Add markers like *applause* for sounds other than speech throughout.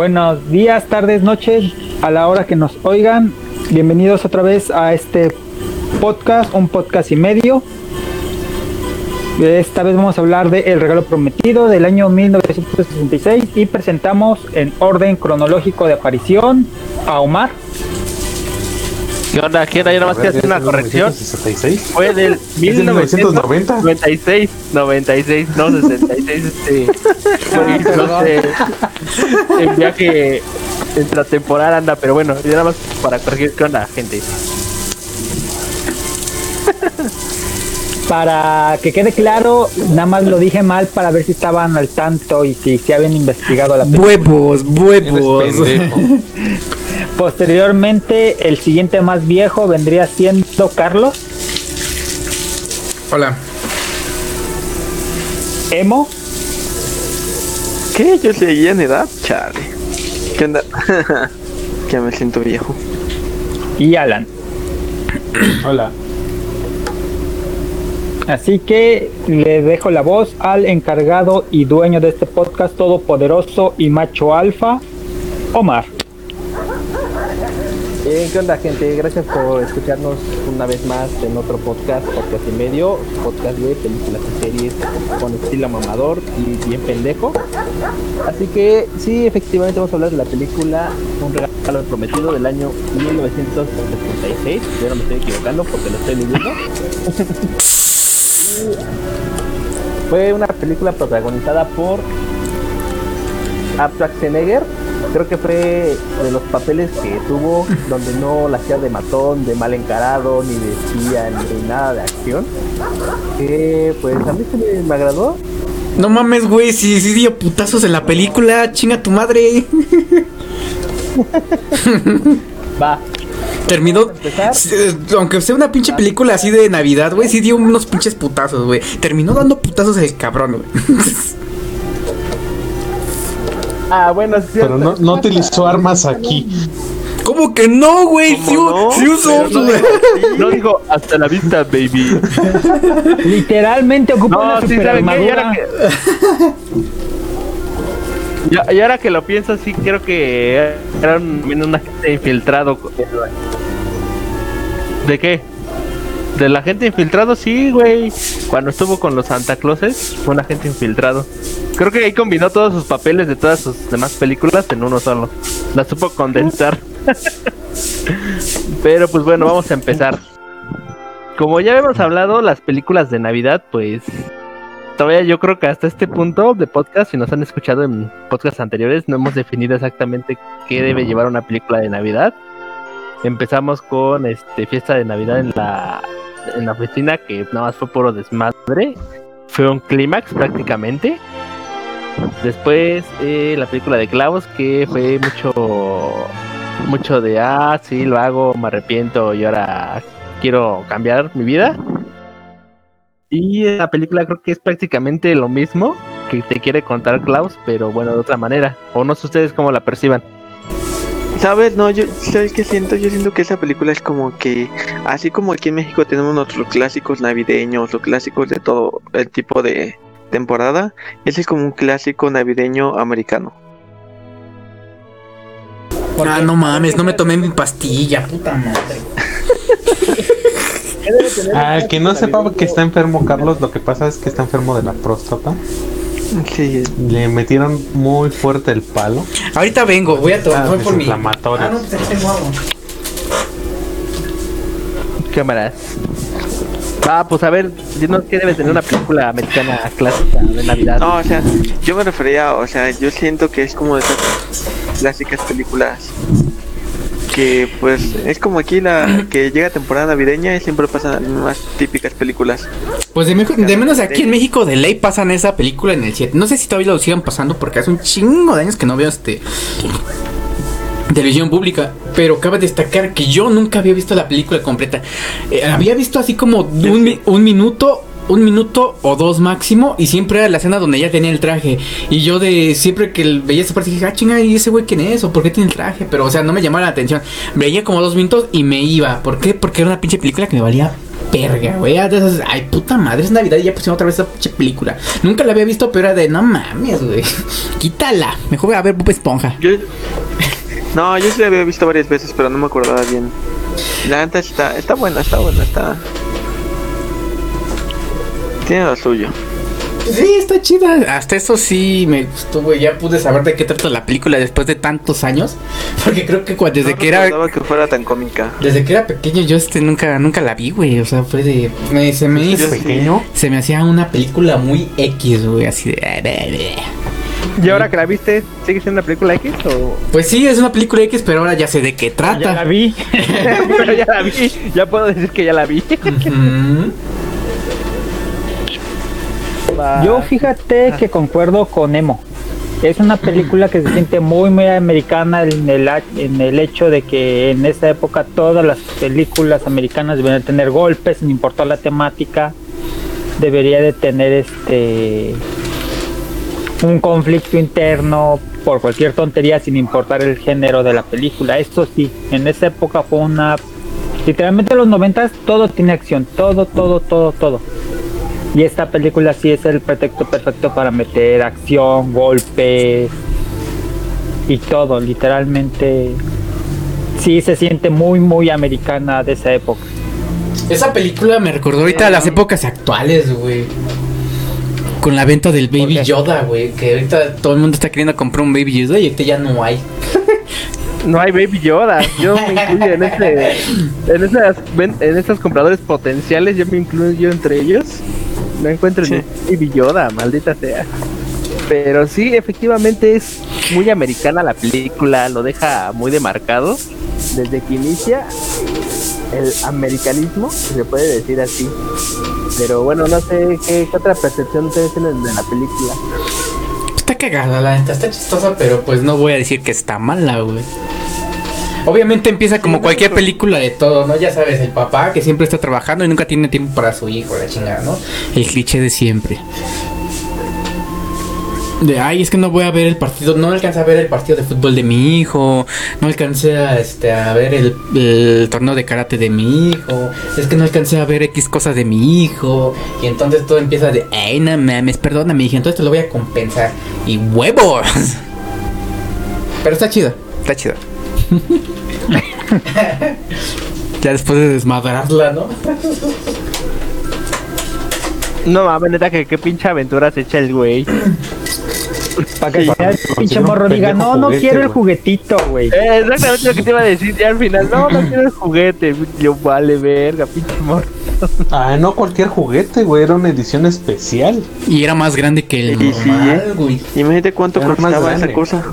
Buenos días, tardes, noches, a la hora que nos oigan. Bienvenidos otra vez a este podcast, un podcast y medio. Esta vez vamos a hablar de El Regalo Prometido del año 1966 y presentamos en orden cronológico de aparición a Omar. ¿Qué onda? ¿Qué onda? Yo nada más quiero hacer una corrección. Fue del 1990. 96, 96, no 66. Este, fue, en viaje temporada anda, pero bueno, ya nada más para corregir. ¿Qué onda, gente? Para que quede claro, nada más lo dije mal para ver si estaban al tanto y si se habían investigado la película. Huevos, huevos. *laughs* Posteriormente, el siguiente más viejo vendría siendo Carlos. Hola. Emo. ¿Qué? Yo seguía en edad, chale. ¿Qué onda? *laughs* ya me siento viejo. Y Alan. Hola. Así que le dejo la voz al encargado y dueño de este podcast todopoderoso y macho alfa, Omar. ¿Qué onda gente? Gracias por escucharnos una vez más en otro podcast, podcast y medio, podcast de películas y series con estilo mamador y bien pendejo. Así que sí, efectivamente vamos a hablar de la película Un regalo prometido del año 1976. Yo no me estoy equivocando porque lo estoy leyendo. *laughs* Fue una película protagonizada por Schwarzenegger creo que fue de los papeles que tuvo donde no la hacía de matón, de mal encarado, ni de espía, ni nada de acción. Que pues a mí se me, agradó. No mames, güey, si, si dio putazos en la película, chinga tu madre. Va. Terminó. Aunque sea una pinche película así de Navidad, güey, sí dio unos pinches putazos, güey. Terminó dando putazos el cabrón, güey. *laughs* Ah, bueno, sí. Pero no, no utilizó armas aquí. ¿Cómo que no, güey? Si no? usó. *laughs* No, dijo hasta la vista, baby. Literalmente ocupa no, una sí, super Y ahora que lo pienso, sí creo que era un, un agente infiltrado. ¿De qué? De la gente infiltrado, sí, güey. Cuando estuvo con los Santa Clauses, fue un agente infiltrado. Creo que ahí combinó todos sus papeles de todas sus demás películas en uno solo. La supo condensar. *laughs* Pero pues bueno, vamos a empezar. Como ya hemos hablado, las películas de Navidad, pues todavía yo creo que hasta este punto de podcast, si nos han escuchado en podcasts anteriores, no hemos definido exactamente qué debe llevar una película de Navidad. Empezamos con este fiesta de Navidad en la en la oficina que nada más fue puro desmadre. Fue un clímax prácticamente. Después eh, la película de Clavos que fue mucho mucho de ah sí lo hago me arrepiento y ahora quiero cambiar mi vida. Y la película creo que es prácticamente lo mismo que te quiere contar Klaus, pero bueno, de otra manera. O no sé ustedes cómo la perciban. ¿Sabes? No, yo, ¿sabes qué siento? Yo siento que esa película es como que, así como aquí en México tenemos nuestros clásicos navideños, los clásicos de todo el tipo de temporada, ese es como un clásico navideño americano. Ah, no mames, no me tomé mi pastilla, puta madre. *laughs* ah, que no sepa que está enfermo Carlos, lo que pasa es que está enfermo de la próstata. Sí. Le metieron muy fuerte el palo. Ahorita vengo, voy a tomar ah, por mi. Ah, no, pues tengo Cámaras. Ah, pues a ver, dinos qué debe tener una película americana clásica de Navidad. No, o sea, yo me refería, o sea, yo siento que es como de esas clásicas películas que pues es como aquí la que llega temporada navideña y siempre pasan las mismas típicas películas. Pues de, menos aquí en México de ley pasan esa película en el 7. No sé si todavía lo sigan pasando porque hace un chingo de años que no veo este televisión pública, pero cabe destacar que yo nunca había visto la película completa. Eh, había visto así como un, un minuto un minuto o dos máximo y siempre era la escena donde ya tenía el traje. Y yo de siempre que veía esa parte dije, ah, chinga, ¿y ese güey quién es? ¿O por qué tiene el traje? Pero, o sea, no me llamaba la atención. Veía como dos minutos y me iba. ¿Por qué? Porque era una pinche película que me valía verga, güey. Ay, puta madre, es Navidad y ya pusieron otra vez esa pinche película. Nunca la había visto, pero era de no mames, güey. *laughs* Quítala. Mejor voy a ver Bob Esponja. No, yo sí la había visto varias veces, pero no me acordaba bien. La neta está, está buena, está buena, está. Tiene lo suyo. Sí, está chida. Hasta eso sí me gustó, güey. Ya pude saber de qué trata la película después de tantos años. *laughs* Porque creo que desde No que era. que fuera tan cómica. Desde que era pequeño yo este nunca nunca la vi, güey. O sea, fue de. me- se me hizo. Sí. Pequeño. Se me hacía una película muy X, güey. Así de. ¿Y ahora que la viste, sigue siendo una película X o...? Pues sí, es una película X, pero ahora ya sé de qué Ya trata. la vi. *laughs* *laughs* Pero ya la vi, ya puedo decir que ya la vi. Ujú. Yo fíjate que concuerdo con Emo. Es una película que se siente muy muy americana en el, en el hecho de que en esa época todas las películas americanas deberían tener golpes, sin importar la temática. Debería de tener este un conflicto interno por cualquier tontería sin importar el género de la película. Esto sí, en esa época fue una literalmente en los noventas todo tiene acción, todo, todo, todo, todo. Y esta película sí es el pretexto perfecto para meter acción, golpes y todo, literalmente. Sí se siente muy, muy americana de esa época. Esa película me recordó ahorita a las épocas actuales, güey. Con la venta del Baby? Yoda, güey. Que ahorita todo el mundo está queriendo comprar un Baby Yoda y ahorita ya no hay. No hay Baby Yoda. Yo me incluyo en este, en esas, en estos compradores potenciales. Yo me incluyo entre ellos. No encuentro Sí. ni Baby Yoda, maldita sea. Pero sí, efectivamente es muy americana la película. Lo deja muy demarcado desde que inicia el americanismo, si se puede decir así. Pero bueno, no sé qué, qué otra percepción ustedes tienen de la película. Está cagada, la neta, está chistosa, pero pues no voy a decir que está mala, güey. Obviamente empieza como cualquier película de todo, ¿no? Ya sabes, el papá que siempre está trabajando y nunca tiene tiempo para su hijo, la chingada, ¿no? El cliché de siempre. De, ay, es que no voy a ver el partido, no alcancé a ver el partido de fútbol de mi hijo, no alcancé a, este, a ver el, el torneo de karate de mi hijo, es que no alcancé a ver X cosas de mi hijo, y entonces todo empieza de, ay, no mames, perdóname, hija, entonces te lo voy a compensar, y huevos. *laughs* Pero está chido, está chido. Ya después de desmadrarla, ¿no? No mames, neta, que qué pinche aventura se echa el güey. Para que final el pinche morro diga, no, no juguete, quiero el güey". juguetito, güey. Eh, exactamente lo que te iba a decir ya al final. No, no quiero el juguete. Yo vale verga, pinche morro. Ah, no cualquier juguete, güey. Era una edición especial. Y era más grande que el Sí, sí, normal, ¿eh? güey. Imagínate cuánto Era costaba esa cosa.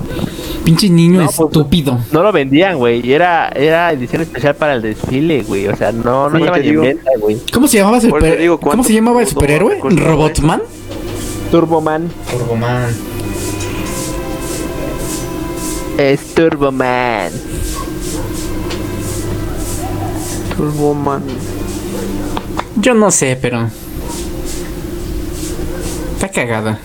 Pinche niño No, pues, estúpido. No lo vendían, güey. y Era, era edición especial para el desfile, güey. O sea, no, no estaba en venta, güey. ¿Cómo se llamaba super- digo, ¿Cómo ¿cuánto se llamaba el superhéroe? ¿Costó ¿Robotman? Turboman. Turboman. Es Turboman. Turboman. Yo no sé, pero. Está cagada.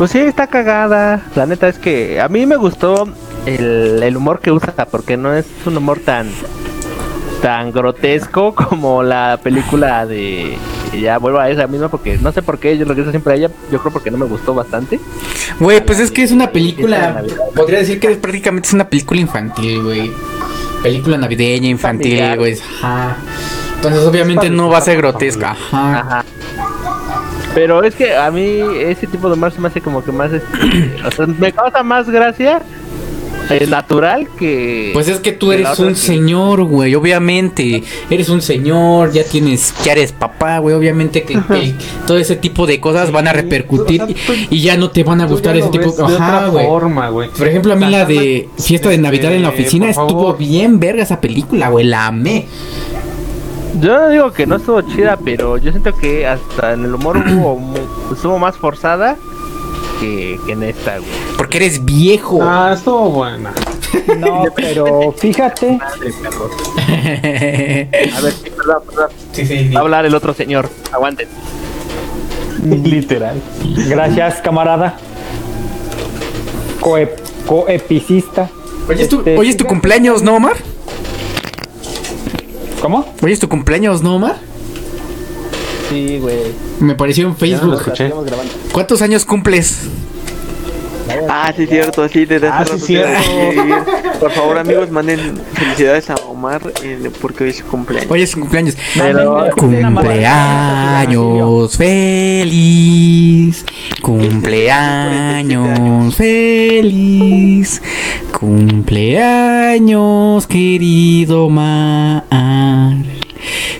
Pues sí, está cagada. La neta es que a mí me gustó el, el humor que usa, porque no es un humor tan tan grotesco *laughs* como la película de ya vuelvo a esa misma porque no sé por qué yo regreso siempre a ella yo creo porque no me gustó bastante Güey, pues es que es una película. Podría decir que es prácticamente es una película infantil, güey. Película navideña, infantil, güey. Entonces, obviamente no va a ser grotesca. Ajá. Ajá. Pero es que a mí ese tipo de humor se me hace como que más este, *clears throat* o sea, me causa más gracia eh, natural que Pues es que tú eres un que- señor, güey, obviamente. Eres un señor, ya tienes, ya eres papá, güey, obviamente que, que todo ese tipo de cosas van a repercutir O sea, tú- y ya no te van a gustar ese tipo de Ajá, otra güey. forma, güey. Por ejemplo, a mí la de Fiesta de este, Navidad en la oficina por estuvo bien verga esa película, güey, la amé. Yo no digo que no estuvo chida pero yo siento que hasta en el humor hubo *clears throat* estuvo más forzada que, que en esta güey Porque eres viejo. Ah, estuvo buena. *laughs* No, pero fíjate, Madre, *laughs* a ver sí, perdón, perdón. sí, sí, sí. Va a hablar el otro señor aguanten Literal. gracias camarada. Coep- coepicista. Hoy es tu, Este, hoy es tu cumpleaños, ¿no, Omar? ¿Cómo? Hoy es tu cumpleaños, ¿no, Omar? Sí, güey. Me pareció en Ya no lo Facebook. escuché. ¿Cuántos años cumples? Ah, sí, cierto, sí, desde Ah, sí, cierto. *laughs* Por favor, amigos, manden felicidades a Omar eh, porque hoy es su cumpleaños. Hoy es su cumpleaños. Pero- Cumpleaños feliz, cumpleaños feliz, cumpleaños querido Mar,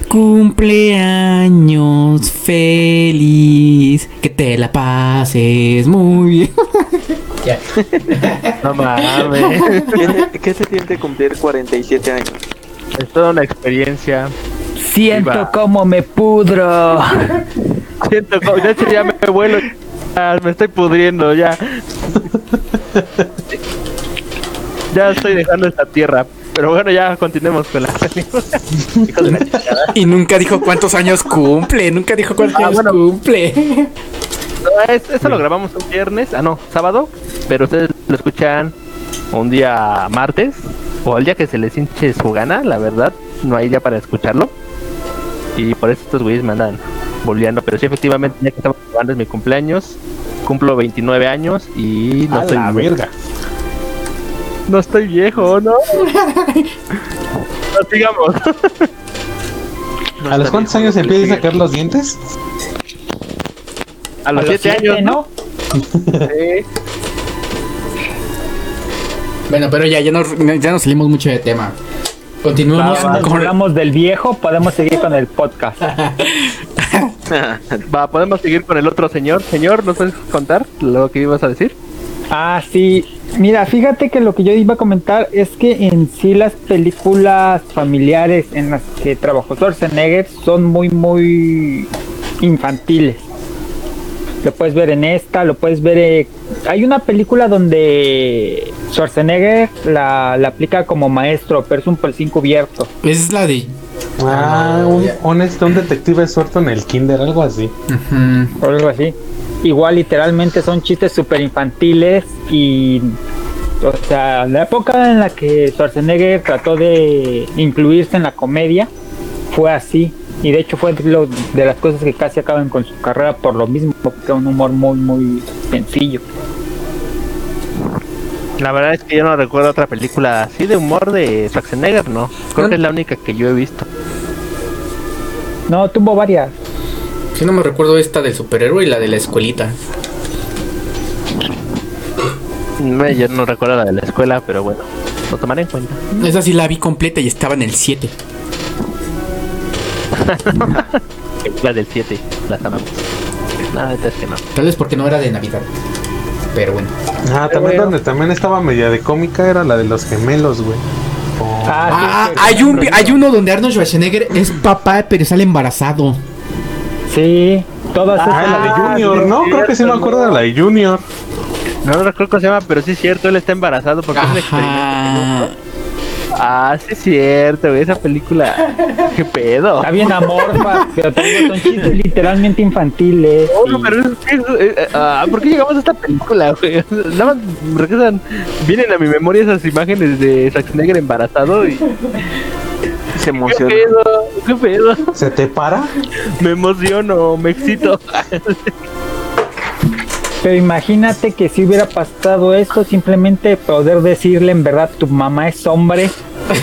cumpleaños feliz, que te la pases muy bien. *laughs* *laughs* No mames. ¿Qué, se- qué se siente cumplir 47 años? es toda una experiencia. Siento Viva. como me pudro. Siento, como- de hecho ya me vuelo. Ya me estoy pudriendo, ya. *laughs* Ya estoy dejando esta tierra. Pero bueno, ya continuemos con la película. *laughs* Y nunca dijo cuántos años cumple, nunca dijo cuántos Ah, años bueno. cumple. No, es- Eso lo grabamos un viernes, ah no, sábado, pero ustedes lo escuchan un día martes o el día que se les hinche su gana, la verdad, no hay día para escucharlo. Y por eso estos güeyes me andan boleando, pero sí efectivamente ya que estamos grabando es mi cumpleaños, cumplo 29 años y no A estoy la verga. No estoy viejo, ¿no? No sigamos. No ¿A los cuántos años no empiezas a sacar los dientes? A los 7 siete, años, ¿no? Sí. Bueno, pero ya, ya nos, ya nos salimos mucho de tema. Continuamos con hablamos del viejo, podemos seguir con el podcast. *laughs* Va, podemos seguir con el otro señor. Señor, ¿nos puedes contar lo que ibas a decir? Ah, sí. Mira, fíjate que lo que yo iba a comentar es que en sí las películas familiares en las que trabajó Schwarzenegger son muy, muy infantiles. Lo puedes ver en esta, lo puedes ver... eh, Hay una película donde Schwarzenegger la, la aplica como maestro, pero es un polín cubierto. Esa es la de. Ah, un, un, este, un detective suelto en el kinder, algo así. O algo así. Igual literalmente son chistes súper infantiles y o sea, la época en la que Schwarzenegger trató de incluirse en la comedia fue así y de hecho fue lo, de las cosas que casi acaban con su carrera por lo mismo, porque un humor muy muy sencillo. La verdad es que yo no recuerdo otra película así de humor de Schwarzenegger, no. Creo que es la única que yo he visto. No, tuvo varias. Si no me recuerdo esta del superhéroe y la de la escuelita. No, Yo no recuerdo la de la escuela, pero bueno, lo tomaré en cuenta. Esa sí la vi completa y estaba en el 7. *laughs* La del 7, las amamos. Nada, es que no. Tal vez porque no era de Navidad. Pero bueno. Ah, también donde también estaba media de cómica era la de los gemelos, güey. Oh. Ah, sí, hay, un, hay uno donde Arnold Schwarzenegger es papá, pero sale embarazado. Sí, todas Ah, la de Junior, ¿no? Creo que sí me acuerdo de la de Junior. No, no recuerdo cómo se llama, pero sí es cierto, él está embarazado porque es un experimento. Ajá. Ah, sí es cierto, güey, esa película. *laughs* ¿Qué pedo? Está bien amorfa, pero te digo, son chistes literalmente infantiles. Oh, no, y- pero es que, eh, eh, ah, ¿por qué llegamos a esta película, güey? *laughs* Nada más me regresan, vienen a mi memoria esas imágenes de Schwarzenegger embarazado y... Se ¿Qué emociona. pedo? ¿Qué pedo? ¿Se te para? Me emociono, me excito. Pero imagínate que si hubiera pasado esto, simplemente poder decirle en verdad tu mamá es hombre.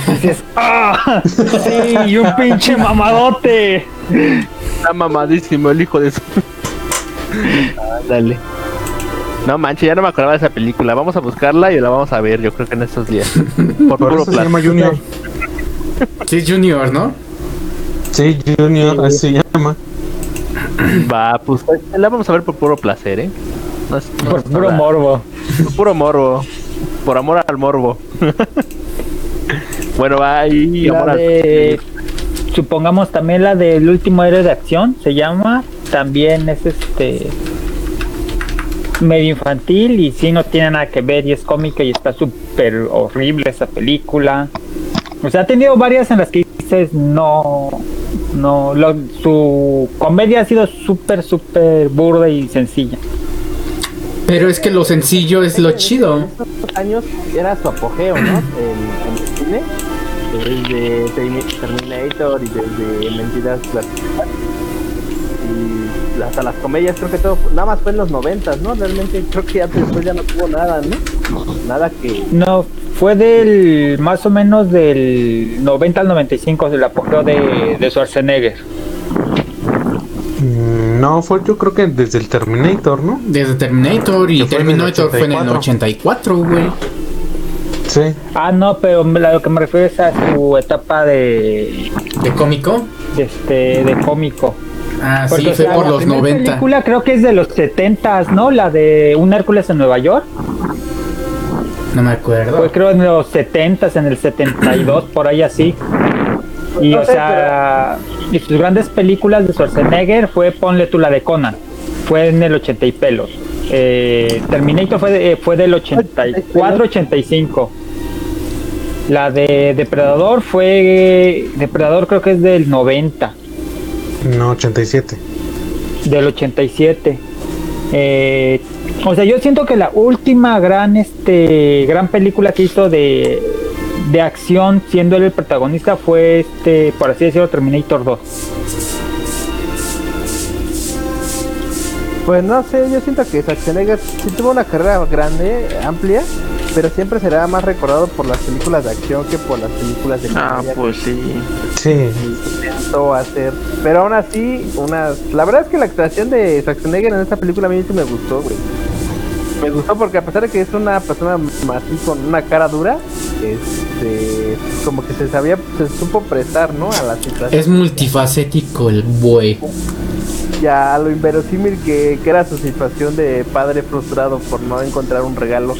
Dices, *laughs* ¡ah! Sí, y un pinche mamadote. Está mamadísimo el hijo de su... Dale. No manches, ya no me acordaba de esa película. Vamos a buscarla y la vamos a ver, yo creo que en estos días. Por Por puro eso se llama Junior. Sí, Junior, ¿no? Sí, Junior, así se llama. Va, pues la vamos a ver por puro placer, ¿eh? No es- no Por puro nada. morbo. Por puro morbo. Por amor al morbo. *laughs* bueno, va ahí. amor al- de, supongamos también la del último héroe de acción, se llama. También es este medio infantil y sí no tiene nada que ver y es cómica y está súper horrible esa película. O sea, ha tenido varias en las que dices no, no, lo- su comedia ha sido súper, súper burda y sencilla. Pero es que lo sencillo es lo chido. años era su apogeo, ¿no? En, en el cine. desde Termi- Terminator y desde Mentiras Plásticas. Y hasta las comedias creo que todo, nada más fue en los noventas, ¿no? Realmente creo que ya después ya no tuvo nada, ¿no? Nada que... No, fue del más o menos del 90 al 95 del apogeo de, de Schwarzenegger. Mm, No, fue yo creo que desde el Terminator, ¿no? Desde Terminator y Que fue en el Terminator fue en el 84, güey. Sí. Ah, no, pero a lo que me refiero es a su etapa de, ¿De cómico? de, este, de cómico. Ah, Porque, sí, o fue sea, por la los primera 90. película creo que es de los 70, ¿no? La de Un Hércules en Nueva York. No me acuerdo. Fue creo en los 70, en el 72, por ahí así. Y No o sé, sea, y sus grandes películas de Schwarzenegger fue Ponle tú la de Conan. Fue en el 80 y pelos. Eh, Terminator fue, de- eh, fue del 84, 85. La de Depredador fue. Depredador creo que es del 90, No, 87. del 87. Eh, o sea, yo siento que la última gran, este, gran película que hizo de, de acción, siendo él el protagonista, fue este, por así decirlo, Terminator 2. Pues no sé, yo siento que Schwarzenegger sí tuvo una carrera grande, amplia, pero siempre será más recordado por las películas de acción que por las películas de Ah, pues sí. Sí. intentó hacer. Pero aún así, unas... la verdad es que la actuación de Schwarzenegger en esta película a mí sí me gustó, güey. Me gustó porque a pesar de que es una persona así con una cara dura, este, como que se sabía, se supo prestar, ¿no? A la situación. Es multifacético el güey. ya a lo inverosímil que, que era su situación de padre frustrado por no encontrar un regalo.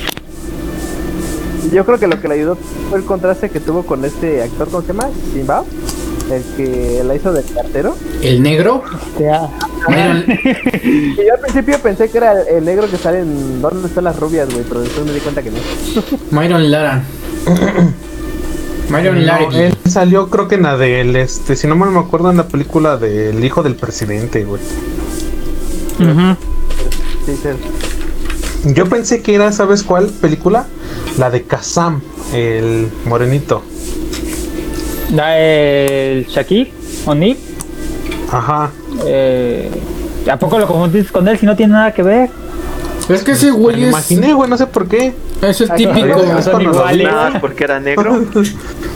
Yo creo que lo que le ayudó fue el contraste que tuvo con este actor, ¿cómo se llama? Simba, el que la hizo de cartero. El negro. O sea, Y yo al principio pensé que era el, negro que sale en ¿Dónde están las rubias, güey? Pero después me di cuenta que no. *laughs* Myron Lara. Myron No, Larrabee. él salió creo que en la del, este, si no mal me acuerdo, en la película del hijo del presidente, güey. Sí, sí. Yo pensé que era, ¿sabes cuál película? La de Kazam, el morenito. da el Shaquille O'Neal. Ajá. Eh, ¿A poco lo confundiste con él si no tiene nada que ver? Es que ese Me güey es. imaginé, güey, no sé por qué. Es el Ay, típico. no, son iguales. porque era negro. *laughs*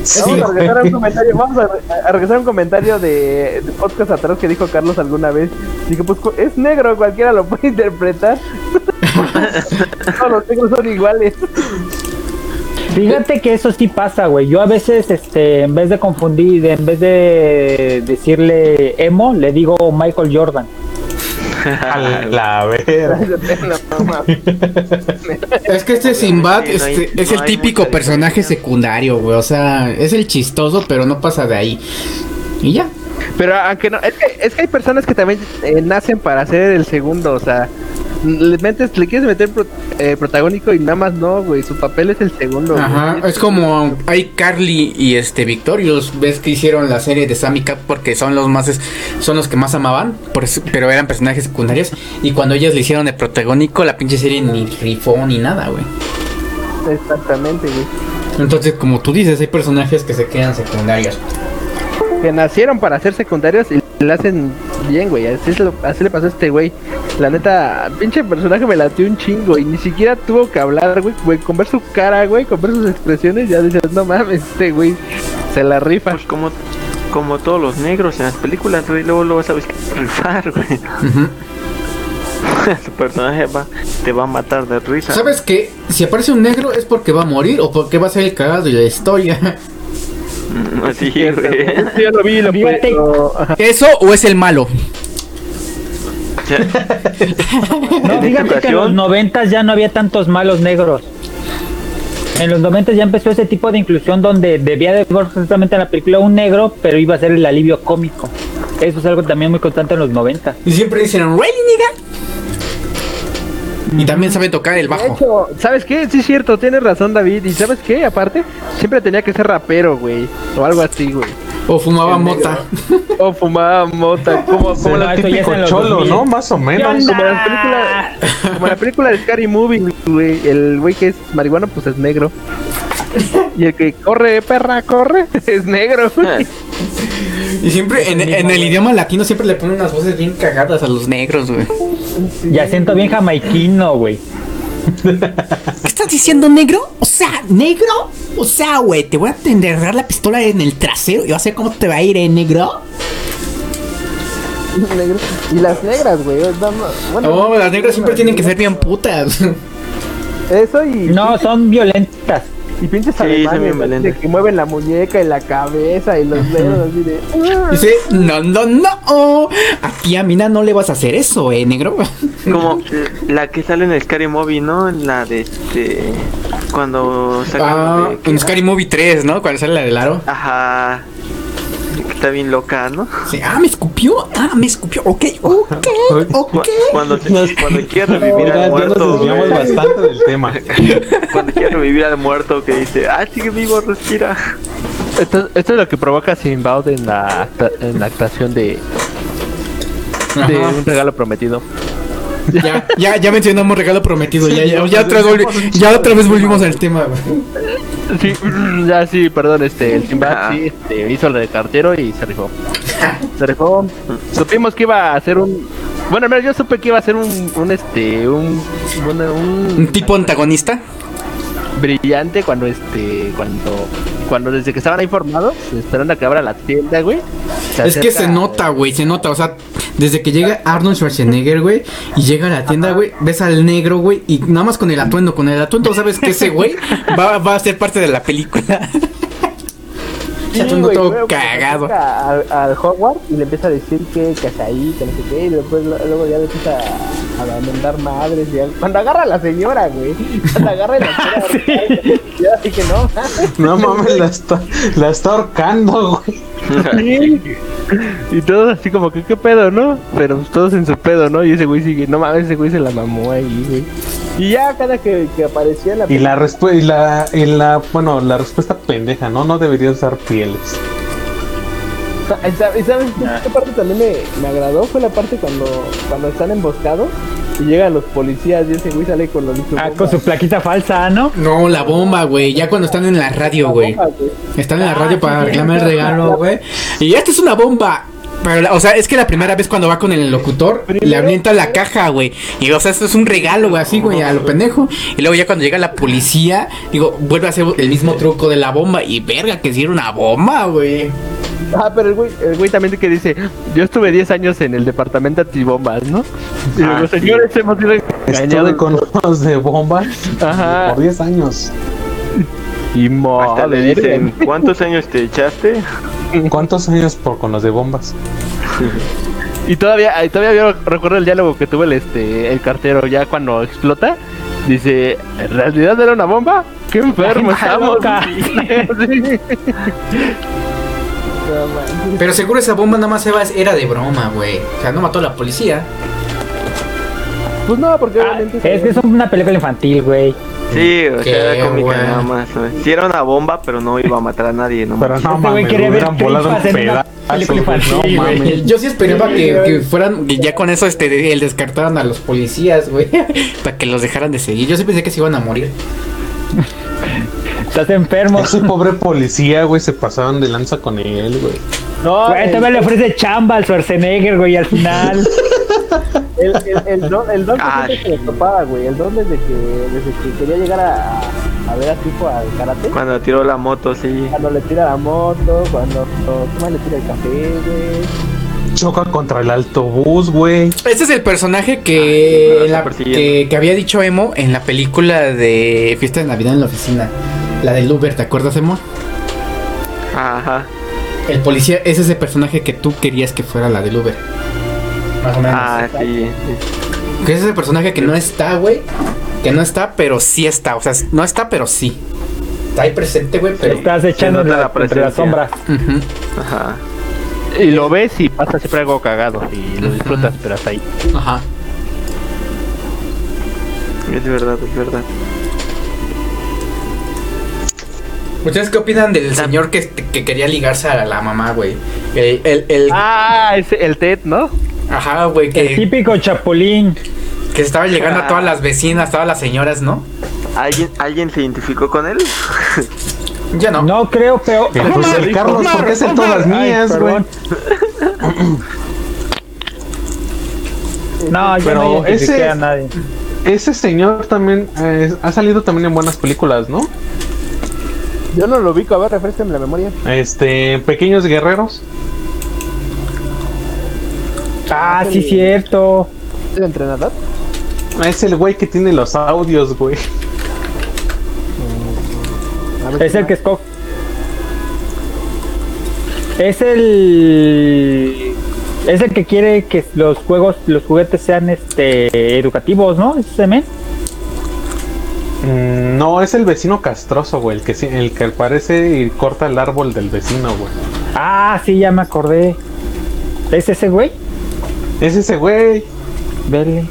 Sí, Vamos a regresar a un comentario, vamos a, a regresar a un comentario de, de podcast atrás que dijo Carlos alguna vez. Dije, pues es negro, cualquiera lo puede *laughs* interpretar. *laughs* Todos los negros son iguales. Fíjate que eso sí pasa, güey. Yo a veces, este, en vez de confundir, en vez de decirle emo, le digo Michael Jordan. *laughs* A la *laughs* vera. *laughs* Es que este Sinbad Sí, no hay- este, es no el hay típico personaje secundario, güey. O sea, es el chistoso, pero no pasa de ahí. Y ya. Pero aunque no, es que, es que hay personas que también eh, nacen para ser el segundo, o sea, le metes, le quieres meter pro- eh, protagónico y nada más no, güey, su papel es el segundo. güey. Ajá, es como hay Carly y este Victorious, ves que hicieron la serie de Sammy Cat porque son los más son los que más amaban, por pero eran personajes secundarios y cuando ellas le hicieron de protagónico la pinche serie ni rifó ni nada, güey. Exactamente, güey. Entonces, como tú dices, hay personajes que se quedan secundarios. Que nacieron para ser secundarios y le hacen bien, güey. Así, lo- así le pasó a este güey. La neta, pinche personaje me latió un chingo y ni siquiera tuvo que hablar, güey. güey. Con ver su cara, güey, con ver sus expresiones, ya dices, no mames, este güey se la rifa. Pues como, como todos los negros en las películas, güey, luego luego sabes que rifar, güey. Ujú. *laughs* Tu personaje va, te va a matar de risa. ¿Sabes qué? Si aparece un negro es porque va a morir o porque va a ser el cagado de la historia. *laughs* Así, güey. Yo lo vi, lo Fíjate. puedo- ajá. ¿Eso o es el malo? *laughs* No, En esta fíjate que en los ocasión- noventas ya no había tantos malos negros. En los noventas ya empezó ese tipo de inclusión donde debía de haber justamente en la película un negro, pero iba a ser el alivio cómico. Eso es algo también muy constante en los 90. Y siempre dicen, "Really, nigga?" Y también sabe tocar el De bajo. hecho, ¿sabes qué? Sí es cierto, tienes razón David. ¿Y sabes qué? Aparte, siempre tenía que ser rapero, güey. O algo así, güey. O fumaba mota. O fumaba mota, como, *laughs* como, No, la, es Típico cholo, 2000. ¿no? Más o menos. como las películas, como la película de Scary Movie, güey. El güey que es marihuano, pues es negro. Y el que corre, perra, corre, *laughs* es negro. güey. Y siempre en, en el idioma latino siempre le ponen unas voces bien cagadas a los negros, güey. Y acento bien jamaiquino, güey. ¿Qué estás diciendo, negro? O sea, negro. O sea, güey, te voy a enterrar la pistola en el trasero y vas a ver cómo te va a ir, eh, negro. Negro. Y las negras, güey. no, no, Bueno, No, las negras siempre tienen que ser bien putas. Eso y. No, son violentas. Y pinches Sí, alemanes, de que mueven la muñeca y la cabeza y los dedos así de. Dice, no, no, no. Aquí a Mina no le vas a hacer eso, eh, negro. *laughs* Como la que sale en el Scary Movie, ¿no? En la de este. Cuando Ah, de- en Scary Movie 3, ¿no? Cuando sale la del aro. Ajá. Está bien loca, ¿no? Sí, ah, me escupió. Ah, me escupió. Ok, ok, *laughs* ok. Cu- Cuando, cuando quiere *laughs* revivir Oigan, al ya muerto. nos desviamos güey. bastante del tema. *laughs* Cuando quiere revivir al muerto que dice, ah, sigue vivo, respira. Esto, esto es lo que provoca Simbaud en la, en la actuación de, de Ajá. un regalo prometido. Ya, ya, ya mencionamos regalo prometido. Ya, ya, ya, otra, ya otra vez volvimos al tema, güey. Sí, *clears throat* ya sí, perdón, este, el Simbaud Ah. sí, este, hizo lo de cartero y se rifó. *laughs* Se rifó. Supimos que iba a hacer un. Bueno, al menos yo supe que iba a ser un, un este, un, un, un Un tipo antagonista. brillante cuando este, cuando, cuando desde que estaban ahí formados, esperando a que abra la tienda, güey. Es que se nota, güey, se nota. O sea, desde que llega Arnold Schwarzenegger, güey, y llega a la tienda, güey, ves al negro, güey, y nada más con el atuendo, con el atuendo, sabes que ese güey *laughs* va, va a ser parte de la película. Sí, atuendo güey, todo cagado. Al, al Hogwarts y le empieza a decir que, que hace ahí, que no sé qué, y después luego ya le empieza a, a mandar madres. Y al- cuando agarra a la señora, güey, cuando agarra a la señora, *laughs* ya dije, no, No mames, la está, la está ahorcando, güey. Sí. Y todos así como que qué pedo, ¿no? Pero todos en su pedo, ¿no? Y ese güey sigue, no mames, ese güey se la mamó ahí, güey. Y ya cada que, que aparecía la Y la respuesta, y la, y la, bueno, la respuesta pendeja, ¿no? No debería usar ¿Y sabes, y sabes qué, qué parte también me, me agradó? Fue la parte cuando, cuando están emboscados y llegan los policías y ese güey sale con los Ah, con su plaquita falsa, ¿no? No, la bomba, güey, ya cuando están en la radio, güey. Están en la radio para reclamar el regalo, güey. Y esta es una bomba. Pero, la- o sea, es que la primera vez cuando va con el locutor, le avienta la caja, güey. Y, o sea, esto es un regalo, güey, así, güey, a lo pendejo. Y luego ya cuando llega la policía, digo, vuelve a hacer el mismo truco de la bomba. Y verga, que sí era una bomba, güey. Ah, pero el güey, el güey también que dice, yo estuve 10 años en el departamento antibombas, ¿no? Y Ah, luego, sí. señores, hemos sido Estuve engañados. con los de bombas Ajá. por 10 años. Y Hasta madre, le dicen, ¿cuántos años te echaste? ¿Cuántos años por con los de bombas? Y todavía, todavía yo recuerdo el diálogo que tuvo el este el cartero ya cuando explota. Dice, ¿en realidad era una bomba? ¡Qué enfermo Está estamos! loca. *laughs* Sí. Pero seguro esa bomba nada más era- era de broma, güey. O sea, no mató a la policía. Pues no, porque Ah, obviamente... es que es una película infantil, güey. Sí, o Qué sea, era cómica bueno. nada más. güey. Sí era una bomba, pero no iba a matar a nadie, ¿no? Pero no Este güey mames, quería ver. Yo sí esperaba que, que fueran, que ya con eso este, el descartaran a los policías, güey. *laughs* Para que los dejaran de seguir. Yo sí pensé que se iban a morir. Estás enfermo. Ese pobre policía, güey, se pasaban de lanza con él, güey. No, Güey, todavía le ofrece chamba al Schwarzenegger, güey, al final. *laughs* el, el, el don, el don que Ah, siempre se le topaba, güey. El don desde que, desde que quería llegar a, a ver a tipo al karate. Cuando tiró la moto, sí. Cuando le tira la moto, cuando ¿qué más le tira el café, güey. Choca contra el autobús, güey. Este es el personaje Ah, que, la- que, que había dicho Emo en la película de Fiesta de Navidad en la oficina. La del Uber, ¿te acuerdas, Emo? Ajá. El policía es ese personaje que tú querías que fuera la del Uber. Más o menos. Ah, sí. Que es ese personaje que no está, güey. Que no está, pero sí está. O sea, no está, pero sí. Está ahí presente, güey, pero. Estás echando la, la entre. Ujú. Ajá. Y lo ves y pasa siempre algo cagado. Y lo disfrutas, pero hasta ahí. Ajá. Es verdad, es verdad. ¿Ustedes qué opinan del señor que, que quería ligarse a la mamá, güey? El, el, el- Ah, ese, el Ted, ¿no? Ajá, güey, El que, típico chapulín. que estaba llegando a todas las vecinas, todas las señoras, ¿no? ¿Alguien, ¿Alguien se identificó con él? Ya no. No creo, pero. Eh, pues el Carlos, porque es en todas mías, güey. No, yo Pero no ese- a nadie. Ese señor también eh, ha salido también en buenas películas, ¿no? Yo no lo ubico, a ver, refrescame la memoria. Este, Pequeños Guerreros. Ah, sí, cierto. ¿El entrenador? Es el güey que tiene los audios, güey. Es el que escoge. Es el. Es el que quiere que los juegos, los juguetes sean este educativos, ¿no? Ese men. Mm, no, es el vecino castroso, güey. El que, el que aparece y corta el árbol del vecino, güey. Ah, sí, ya me acordé. ¿Es ese güey? Es ese güey. Vele.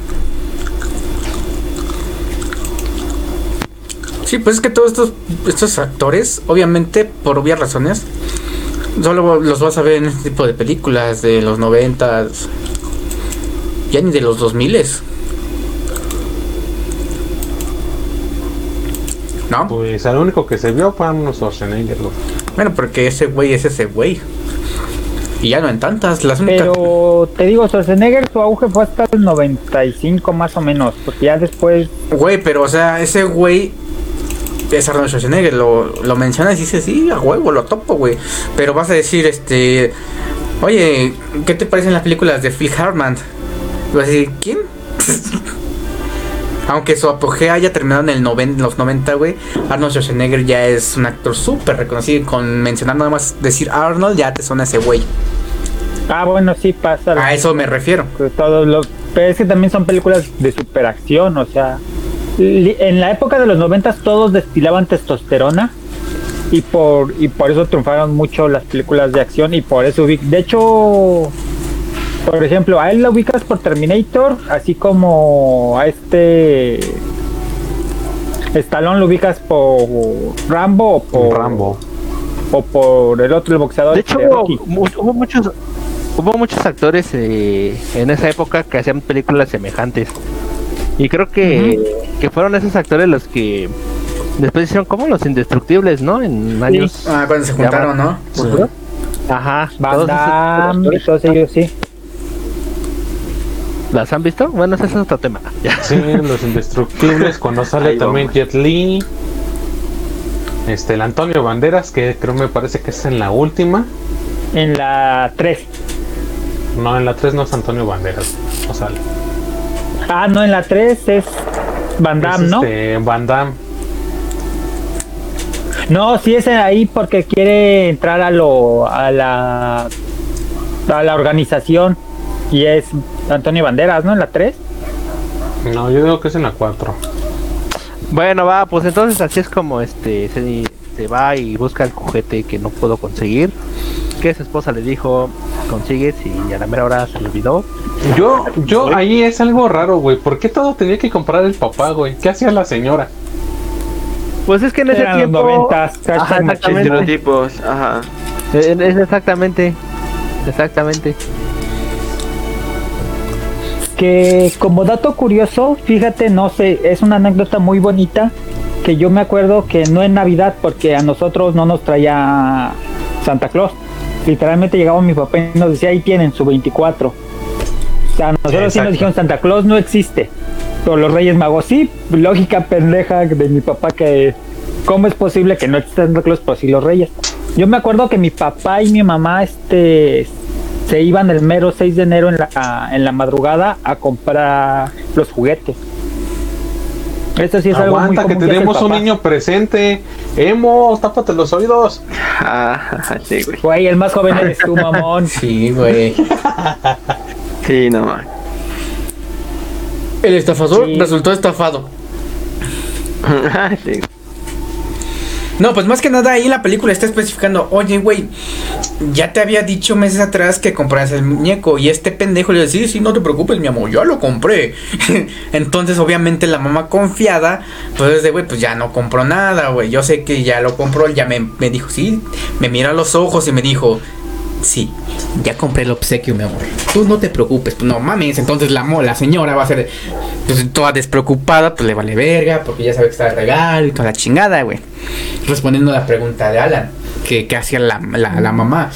Sí, pues es que todos estos, estos actores, obviamente, por obvias razones, solo los vas a ver en este tipo de películas de los noventas, ya ni de los dos miles. ¿No? Pues el único que se vio fue Arnold Schwarzenegger, güey. Bueno, porque ese güey es ese güey. Y ya no en tantas, las únicas... Pero te digo, Schwarzenegger su auge fue hasta el 95 más o menos, porque ya después Güey, pero o sea, ese güey es Arnold Schwarzenegger, lo, lo mencionas y dices, sí, a huevo, lo topo, güey. Pero vas a decir, este, oye, ¿qué te parecen las películas de Phil Hartman? Y vas a decir, ¿quién? *laughs* Aunque su apogeo haya terminado en el noven- los 90, güey, Arnold Schwarzenegger ya es un actor súper reconocido. Con mencionar nada más decir Arnold, ya te suena ese güey. Ah, bueno, sí pasa. A eso me refiero. todos los pero es que también son películas de superacción, o sea, en la época de los noventas todos destilaban testosterona y por y por eso triunfaron mucho las películas de acción y por eso de hecho por ejemplo, a él lo ubicas por Terminator, así como a este Stallone lo ubicas por Rambo o por Rambo. o por el otro el boxeador De hecho, hubo, Rocky. mu- hubo muchos hubo muchos actores eh, en esa época que hacían películas semejantes. Y creo que, que fueron esos actores los que después hicieron como los indestructibles, ¿no? En años. Ah, cuando se juntaron, ¿no? futuros. Ajá. Van Damme, todos ellos sí. ¿Las han visto? Bueno, ese es otro tema. Ya. Sí, los indestructibles. *laughs* Cuando sale Ahí también vamos. Jet Li. Este, el Antonio Banderas, que creo me parece que es en la última. En la 3. No, en la 3 no es Antonio Banderas. No sale. Ah, no, en la 3 es Van Damme, Es, ¿no? este, Van Damme. No, sí es ahí porque quiere entrar a lo a la a la organización y es Antonio Banderas, ¿no? En la 3. No, yo digo que es en la 4. Bueno, va, pues entonces así es como este se, se va y busca el juguete que no pudo conseguir. Que su esposa le dijo, consigues y a la mera hora se le olvidó. Yo, yo, ahí es algo raro, güey. ¿Por qué todo tenía que comprar el papá, güey? ¿Qué hacía la señora? Pues es que en ese Eran los tiempo... 90, Ajá, exactamente. Estereotipos, ajá. Es exactamente. Exactamente. Que como dato curioso, fíjate, no sé, es una anécdota muy bonita que yo me acuerdo que no en Navidad porque a nosotros no nos traía Santa Claus. Literalmente llegaba mi papá y nos decía, ahí tienen su 24. O sea, a nosotros sí nos dijeron, Santa Claus no existe. Pero los Reyes Magos sí, lógica pendeja de mi papá que... ¿Cómo es posible que no exista Santa Claus, pero sí los Reyes? Yo me acuerdo que mi papá y mi mamá este se iban el mero 6 de enero en la, en la madrugada a comprar los juguetes. Esto sí es algo muy que común el tenemos un niño presente. Emo, tápate los oídos. Ah, sí, güey. Güey, el más joven eres tú, mamón. *laughs* Sí, güey. Sí, no man. El estafador Sí. resultó estafado. sí. No, pues más que nada ahí la película está especificando, oye, güey, ya te había dicho meses atrás que compraras el muñeco y este pendejo le decía, sí, sí, no te preocupes, mi amor, yo lo compré. *laughs* Entonces, obviamente, la mamá confiada, pues de, güey, pues ya no compró nada, güey, yo sé que ya lo compró, ya me, me dijo, sí, me mira a los ojos y me dijo, Sí, ya compré el obsequio, mi amor. Tú no te preocupes, pues no mames. Entonces la, la señora va a ser pues, toda despreocupada, pues le vale verga, porque ya sabe que está el regalo y toda la chingada, güey. Respondiendo a la pregunta de Alan, que, hacía la, mamá.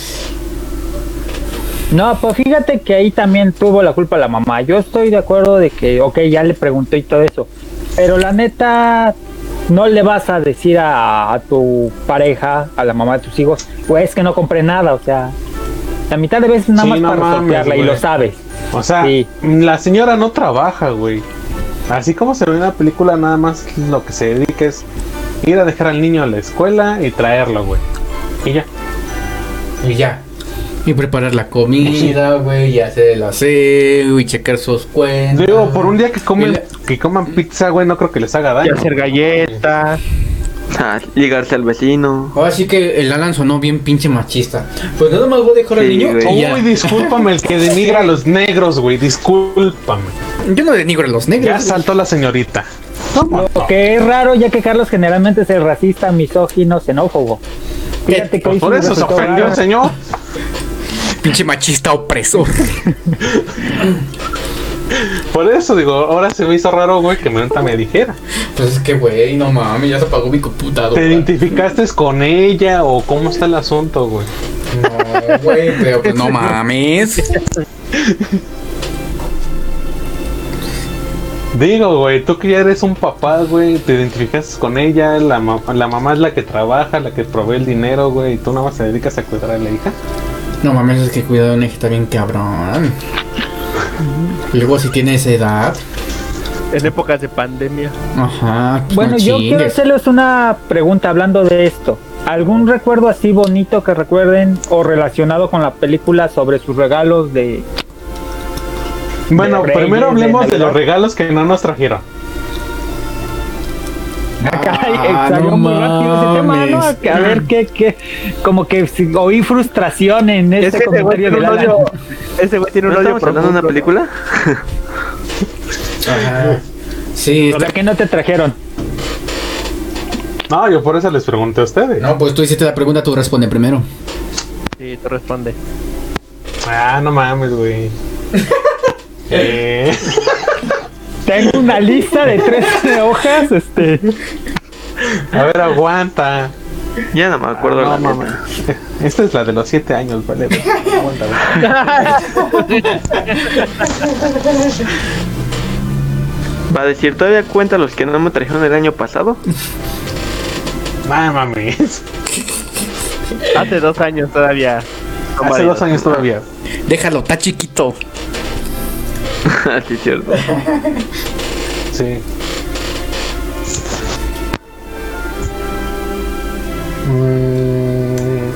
No, pues fíjate que ahí también tuvo la culpa la mamá. Yo estoy de acuerdo de que, ok, ya le pregunté y todo eso. Pero la neta, no le vas a decir a, a tu pareja, a la mamá de tus hijos, pues que no compré nada. O sea, la mitad de veces nada Sí, más no para mames, sortearla y lo sabes. O sea, Sí. la señora no trabaja, güey. Así como se ve en la película, nada más lo que se dedica es ir a dejar al niño a la escuela y traerlo, güey. Y ya. Y ya. Y preparar la comida, güey, y hacer el aseo, y checar sus cuentas. Digo, por un día que Y comen, la- que coman pizza, güey, no creo que les haga Y daño. hacer galletas. *laughs* Ah, ligarse al vecino. Ahora sí que el Alan sonó bien pinche machista. Pues nada más voy a dejar al Sí, niño güey. ya. Uy, discúlpame el que denigra a los negros, güey. Discúlpame. Yo no denigro a los Ya negros. saltó la señorita. Lo que es raro, ya que Carlos generalmente es el racista, misógino, xenófobo. Fíjate que Por eso se ofendió, raro. señor. Pinche machista opresor. *laughs* *laughs* Por eso digo, ahora se me hizo raro, güey, que me dijera. Pues es que, güey, no mames, ya se apagó mi ¿Te computadora. identificaste con ella o cómo está el asunto, güey? No, güey, pero pues no mames. Digo, güey, tú que ya eres un papá, güey, te identificaste con ella, la, ma- la mamá es la que trabaja, la que provee el dinero, güey, y tú nada más te dedicas a cuidar a la hija. No mames, es que cuidado, Neji está bien cabrón. Y Luego si tiene esa edad. En épocas de pandemia. Ajá. pues Bueno, no yo quiero hacerles una pregunta hablando de esto. ¿Algún recuerdo así bonito que recuerden o relacionado con la película sobre sus regalos de... Bueno, De primero hablemos de de, los regalos que no nos trajeron. *laughs* Acá Ah, salió no muy rápido ese tema, ¿no? mames. Que A ver qué, qué, como que oí frustración en Es este que ese comentario de Alan. odio. *laughs* Ese güey tiene ¿No un hablando de una película? *laughs* Ajá. Sí, está- sea, que no te trajeron. No, yo por eso les pregunté a ustedes. No, pues tú hiciste la pregunta, tú responde primero. Sí, te responde. Ah, no mames, güey. eh, Tengo una lista de 13 hojas, este... a ver, aguanta. Ya no me acuerdo Ah, la no, neta. mames. Esta es la de los siete años, vale. Aguanta, güey. Va a decir, ¿todavía cuenta los que no me trajeron el año pasado? No mames. Hace dos años todavía. Hace dos años todavía. Déjalo, está chiquito. *laughs* sí, es cierto. Sí. Mm,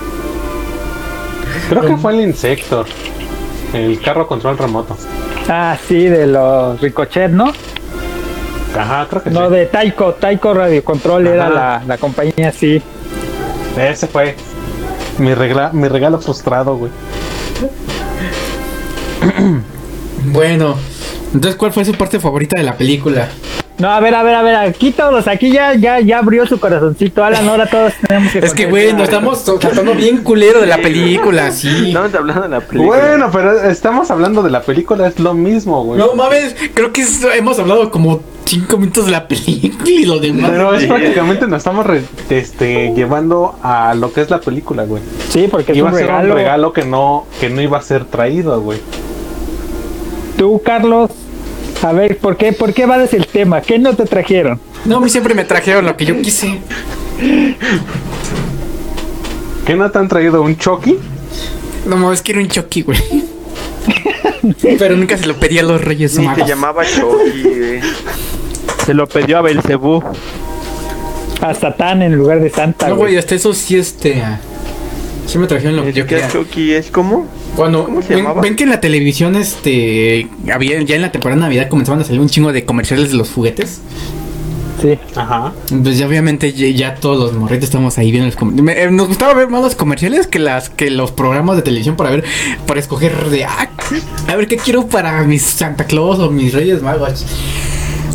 Creo que fue el insecto. El carro control remoto. Ah, sí, de los Ricochet, ¿no? Ajá, creo que No, sí. de Taiko, Taiko Radio Control era la, la compañía, sí. Ese fue. Mi, regla- mi regalo frustrado, güey. *clears throat* Bueno, entonces, ¿cuál fue su parte favorita de la película? No, a ver, a ver, a ver, aquí todos, aquí ya, ya, ya abrió su corazoncito, Alan, ahora todos tenemos que Es que, güey, nos estamos tratando bien culero de la película, sí. Estamos hablando de la película. Bueno, pero estamos hablando de la película, es lo mismo, güey. No mames, creo que es- hemos hablado como cinco minutos de la película y lo demás. Pero es prácticamente nos estamos re- este, llevando a lo que es la película, güey. Sí, porque es Iba un a ser regalo. un regalo que no, que no iba a ser traído, güey. Tú, Carlos, a ver, ¿por qué, ¿por qué vales el tema? ¿Qué no te trajeron? No, a mí siempre me trajeron lo que yo quise. ¿Qué no te han traído un Chucky? No mames, quiero un Chucky, güey. Pero nunca se lo pedí a los Reyes Ni se Magos. llamaba Chucky, güey. Se lo pidió a Belcebú. A Satán en lugar de Santa. No, güey. güey, hasta eso sí, este. Sí me trajeron lo que yo ¿Qué quería. es Chucky? ¿Es como? Cuando ¿Cómo se ven, llamaba? ven que en la televisión, este. Había, ya en la temporada de Navidad comenzaban a salir un chingo de comerciales de los juguetes. Sí. Ajá. Pues ya obviamente ya, ya todos los morritos estamos ahí viendo los comerciales. Nos gustaba ver más los comerciales que las que los programas de televisión para ver, para escoger de ah, a ver qué quiero para mis Santa Claus o mis Reyes Magos.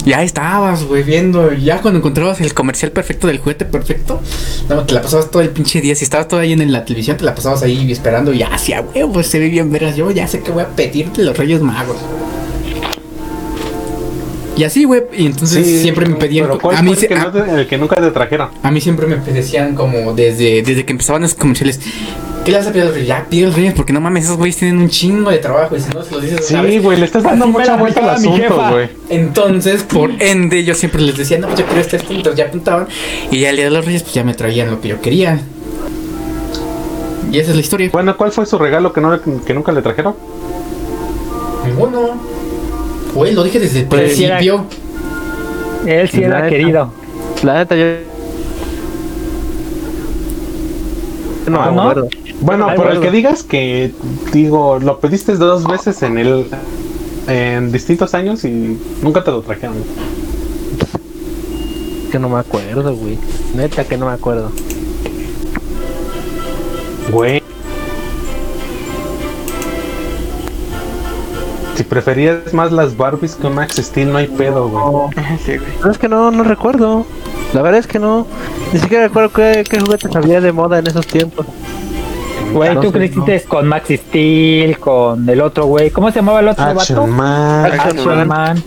Ya estabas, güey, viendo. Ya cuando encontrabas el comercial perfecto del juguete perfecto, no, te la pasabas todo el pinche día. Si estabas todo ahí en la televisión, te la pasabas ahí esperando. Y hacía, güey, pues se ve bien veras. Yo ya sé que voy a pedirte los Reyes Magos. Y así, güey, y entonces Sí, siempre me pedían. pero ¿cuál A mí, fue el, que a- no te- el que nunca te trajeron? a mí siempre me decían como desde, desde que empezaban los comerciales, ¿qué le vas a pedir a los reyes? Ya pide los reyes porque no mames, esos güeyes tienen un chingo de trabajo y si no se los dices Sí, güey, le estás dando mucha vuelta al asunto, güey. Entonces, por ende, yo siempre les decía, no, pues yo quiero este, este, entonces ya apuntaban y ya el día de los reyes pues ya me traían lo que yo quería. Y esa es la historia. Bueno, ¿cuál fue su regalo que, no, que nunca le trajeron? Ninguno. Güey, lo dije desde el Pues, era- principio. Él sí La era neta. querido. La neta, yo. No Ah, me ¿no? acuerdo. Bueno, Ay, por el que digas que, digo, lo pediste dos veces en el en distintos años y nunca te lo trajeron. Que no me acuerdo, güey. Neta que no me acuerdo. Güey. Si preferías más las Barbies que un Max Steel, no hay pedo, güey. *laughs* Sí, güey. No es que no, no recuerdo. La verdad es que no. Ni siquiera recuerdo qué, qué juguetes había de moda en esos tiempos. Güey, tú creciste con Maxi Steel, con el otro güey. ¿Cómo se llamaba el otro Action vato? Man. Action Action Man.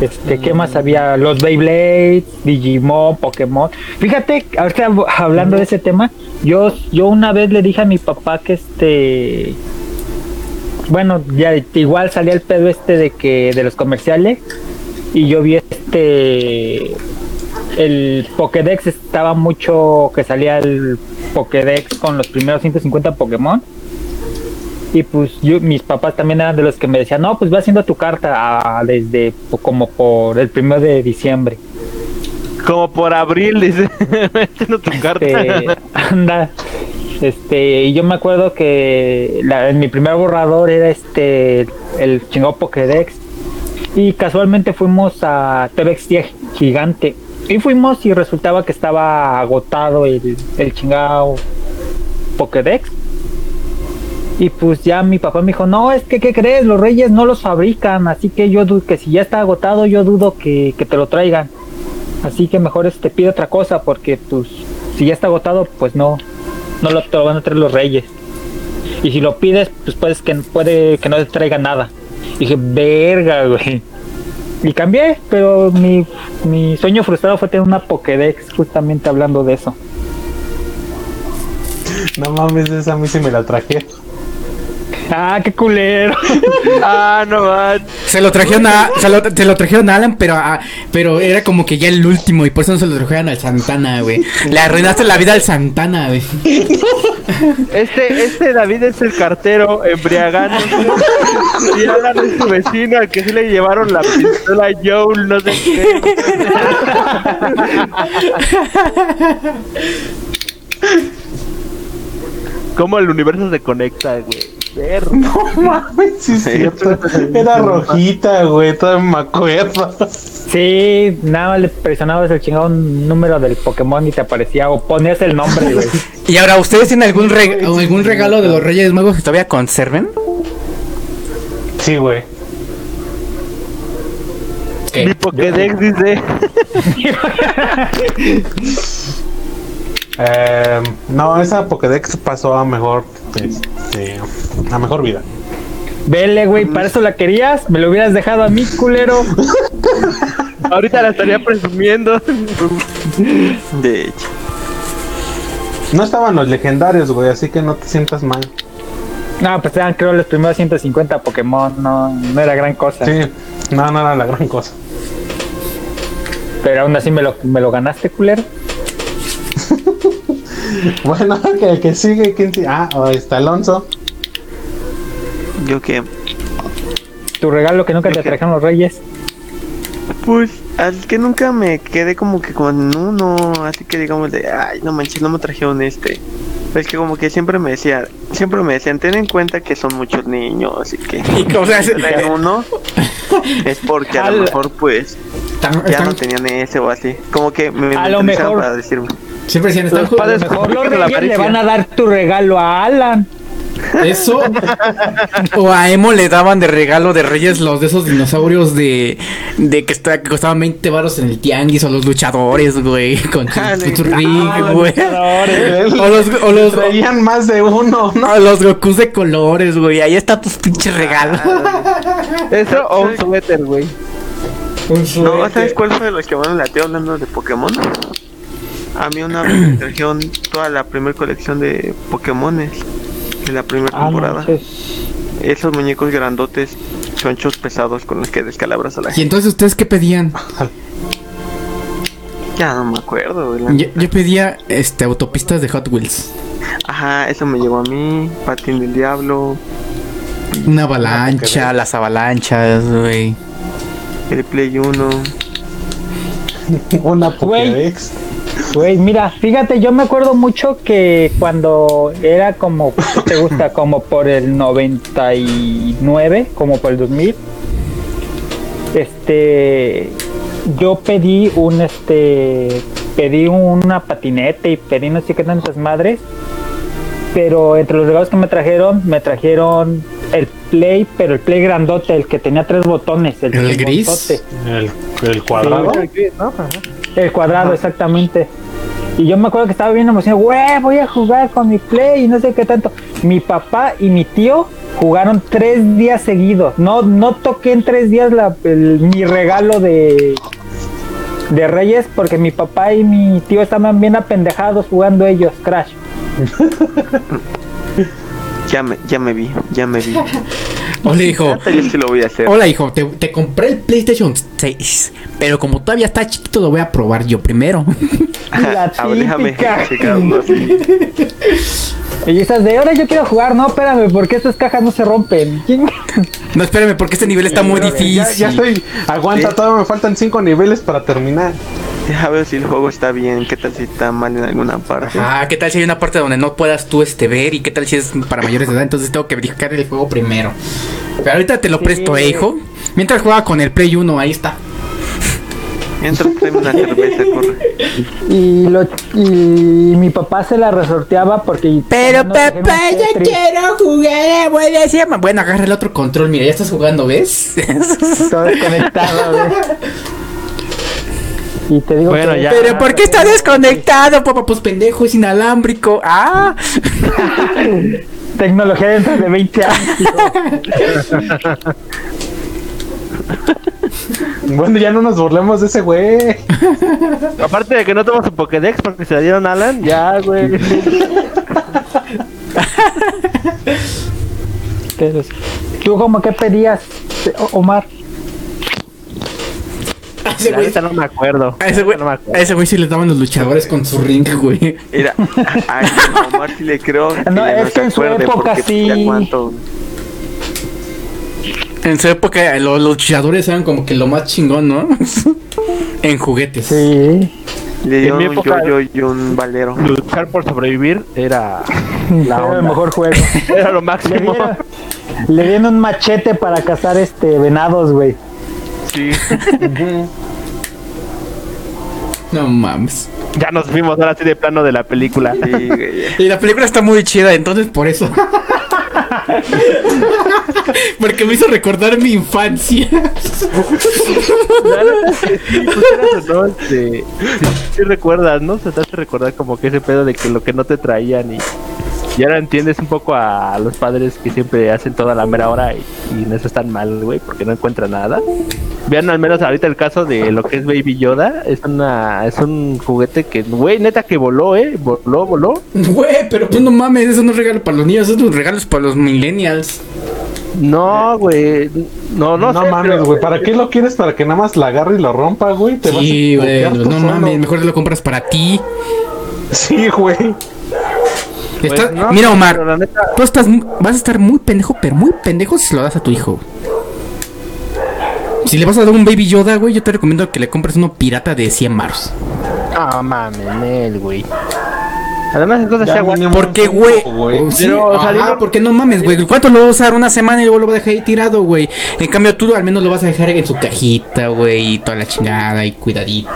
Este, ¿qué más había? Los Beyblade, Digimon, Pokémon. Fíjate, ahorita hab- hablando de ese tema, yo, yo una vez le dije a mi papá que este. Bueno, ya igual salía el pedo este de que de los comerciales y yo vi este el Pokédex estaba mucho que salía el Pokédex con los primeros 150 Pokémon y pues yo, mis papás también eran de los que me decían, no, pues va haciendo tu carta a- desde po- como por el primero de diciembre. Como por abril, dice. *laughs* Tu carta. Este, *laughs* anda. Este, y yo me acuerdo que en mi primer borrador era este el chingado Pokédex. Y casualmente fuimos a TVX Gigante. Y fuimos y resultaba que estaba agotado el, el chingado Pokédex. Y pues ya mi papá me dijo, no, es que, ¿qué crees? Los reyes no los fabrican, así que yo dudo que si ya está agotado, yo dudo que, que te lo traigan. Así que mejor este pide otra cosa, porque pues si ya está agotado, pues no, no lo, te lo van a traer los reyes. Y si lo pides, pues puedes que puede que no te traiga nada. Y dije, verga, güey. Y cambié, pero mi, mi sueño frustrado fue tener una Pokédex, justamente hablando de eso. No mames, esa a mí sí me la traje. Ah, qué culero. *laughs* ah, no man. Se lo trajeron a, se lo, se lo trajeron a Alan, pero, a- pero era como que ya el último y por eso no se lo trajeron al Santana, güey. Le arruinaste la vida al Santana, güey. *laughs* Este, este David es el cartero embriagando. y Alan es su vecino al que sí le llevaron la pistola Joel, no sé qué. *laughs* Cómo el universo se conecta, güey. Ver. *laughs* No mames, sí cierto. Era rojita, güey, todavía me acuerdo. Sí, nada más le presionabas el chingado número del Pokémon y te aparecía o ponías el nombre, güey. *laughs* Y ahora, ¿ustedes tienen algún, reg- algún regalo de los Reyes Magos que todavía conserven? Sí, güey. ¿Qué? Mi Pokédex dice. *laughs* Eh, no, esa Pokédex pasó a mejor, este, a mejor vida. Vele, güey, para eso la querías, me lo hubieras dejado a mí, culero. *laughs* Ahorita la estaría presumiendo. De hecho. No estaban los legendarios, güey, así que no te sientas mal. No, pues eran creo los primeros 150 Pokémon, no, no era gran cosa. Sí, no, no era la gran cosa. Pero aún así me lo, me lo ganaste, culero. *laughs* Bueno, que el que sigue, ¿quién sigue? Ah, está Alonso. Yo que. Tu regalo que nunca te trajeron los reyes. Pues al que nunca me quedé como que con uno, así que digamos de, ay, no manches, no me trajeron este. Es que como que siempre me decía, siempre me decían, ten en cuenta que son muchos niños *laughs* y que Y, o sea, si traen uno *laughs* es porque a lo mejor pues ya no tenían ese o así. Como que me A lo mejor. para decirme. Siempre decían, están Los padres justifican la le van a dar tu regalo a Alan. Eso. *laughs* O a Emo le daban de regalo de Reyes los de esos dinosaurios de. de que, está- que costaban 20 baros en el tianguis. O los luchadores, güey. Con su, Ah, su ring, Ah, güey. *laughs* O los, o los, Traían más de uno, ¿no? o los Gokus de colores, güey. Ahí está tus pinches regalos. *laughs* Eso o un suéter, güey. No, ¿sabes cuál fue de los que van lateo hablando de Pokémon? A mí una vez me trajeron toda la primera colección de Pokémones de la primera Ah, temporada. manches. Esos muñecos grandotes, chonchos pesados con los que descalabras a la Y gente. entonces, ¿ustedes qué pedían? Ya no me acuerdo, Yo, yo pedía este autopistas de Hot Wheels. Ajá, eso me llegó a mí. Patín del Diablo, Una avalancha, las avalanchas, güey. el Play 1. *laughs* Una. Pokédex. Güey, mira, fíjate, yo me acuerdo mucho que cuando era como, ¿qué te gusta? Como por el 99, como por el 2000, este, yo pedí un, este, pedí una patineta y pedí no sé qué tantas madres, pero entre los regalos que me trajeron, me trajeron el Play, pero el Play grandote, el que tenía tres botones, el, ¿El gris? El, el cuadrado. El cuadrado, exactamente. Y yo me acuerdo que estaba bien emocionado, güey, voy a jugar con mi play y no sé qué tanto. Mi papá y mi tío jugaron tres días seguidos. No, no toqué en tres días la, el- mi regalo de, de Reyes porque mi papá y mi tío estaban bien apendejados jugando ellos, Crash. *laughs* Ya me, ya me vi, ya me vi. *laughs* Hola, hijo. Yo sí lo voy a hacer. Hola, hijo. Te, te compré el PlayStation 6. Pero como todavía está chiquito, lo voy a probar yo primero. *laughs* La *laughs* A ver, déjame típica. checarlo así. Y esas de ahora yo quiero jugar, no, espérame, porque estas cajas no se rompen. No, espérame, porque este nivel está muy difícil. Ya, ya estoy. Aguanta, Sí. todavía me faltan cinco niveles para terminar. Deja ver si el juego está bien, qué tal si está mal en alguna parte. Ah, ¿qué tal si hay una parte donde no puedas tú este ver? ¿Y qué tal si es para mayores de edad? Entonces tengo que verificar el juego primero. Pero ahorita te lo presto, ¿eh, hijo? Mientras juega con el Play 1, ahí está. Mientras tráeme una cerveza, corre. Y, lo, y mi papá se la resorteaba porque... Pero papá, yo Tetris. quiero jugar a buena llama. Bueno, agarra el otro control, mira, ya estás jugando, ¿ves? *laughs* Todo desconectado. Y te digo Bueno, que- ya. Pero ¿por qué está desconectado, papá? Pues pendejo, es inalámbrico. Ah, *laughs* Tecnología dentro de 20 años. *laughs* *laughs* Bueno, ya no nos burlemos de ese güey. *laughs* Aparte de que no tenemos su Pokédex porque se la dieron a Alan, ya, güey. *laughs* ¿Qué es? ¿Tú como qué pedías, Omar? a ese güey, no me acuerdo. a ese güey, No me a acuerdo. ese güey sí le daban los luchadores con su ring, güey. Mira, a Omar sí le creo que No, es no que en su acuerde época sí. En su época lo- los luchadores eran como que lo más chingón, ¿no? *laughs* en juguetes. Sí. Le dio mi un época- yo-yo y un valero. Luchar por sobrevivir era, *laughs* Era el mejor juego. *laughs* era lo Le máximo. dieron, le dieron un machete para cazar este venados, güey. Sí. No mames. Ya nos fuimos ahora sí de plano de la película. Sí, güey. Y la película está muy chida, entonces por eso. Porque me hizo recordar mi infancia. Sí, pues, no, este, sí recuerdas, ¿no? Se te hace recordar como que ese pedo de que lo que no te traían y, y ahora entiendes un poco a los padres que siempre hacen toda la mera hora y, y en eso están mal, güey, porque no encuentran nada. Vean al menos ahorita el caso de lo que es Baby Yoda, es una es un juguete que, güey, neta que voló, ¿eh? Voló, voló. Güey, pero pues no mames, eso no es regalo para los niños, eso es un regalo para los millennials. No, güey, no, no, No, sé, mames, güey. ¿Para qué lo quieres? ¿Para que nada más la agarre y lo rompa, güey? Te vas a Sí, güey, no solo. mames, mejor te lo compras para ti. Sí, güey. Pues, no, Mira, Omar, pero la neta, tú estás, vas a estar muy pendejo, pero muy pendejo si se lo das a tu hijo. Si le vas a dar un Baby Yoda, güey, yo te recomiendo que le compres uno pirata de 100 baros. no mames, Nel, güey. Además, entonces Ya se aguanta. mínimo ¿Por qué, güey? Sí, sea, digo- porque no mames, güey. ¿Cuánto lo va a usar? Una semana y luego lo va a dejar ahí tirado, güey. En cambio, tú al menos lo vas a dejar en su cajita, güey, y toda la chingada y cuidadito.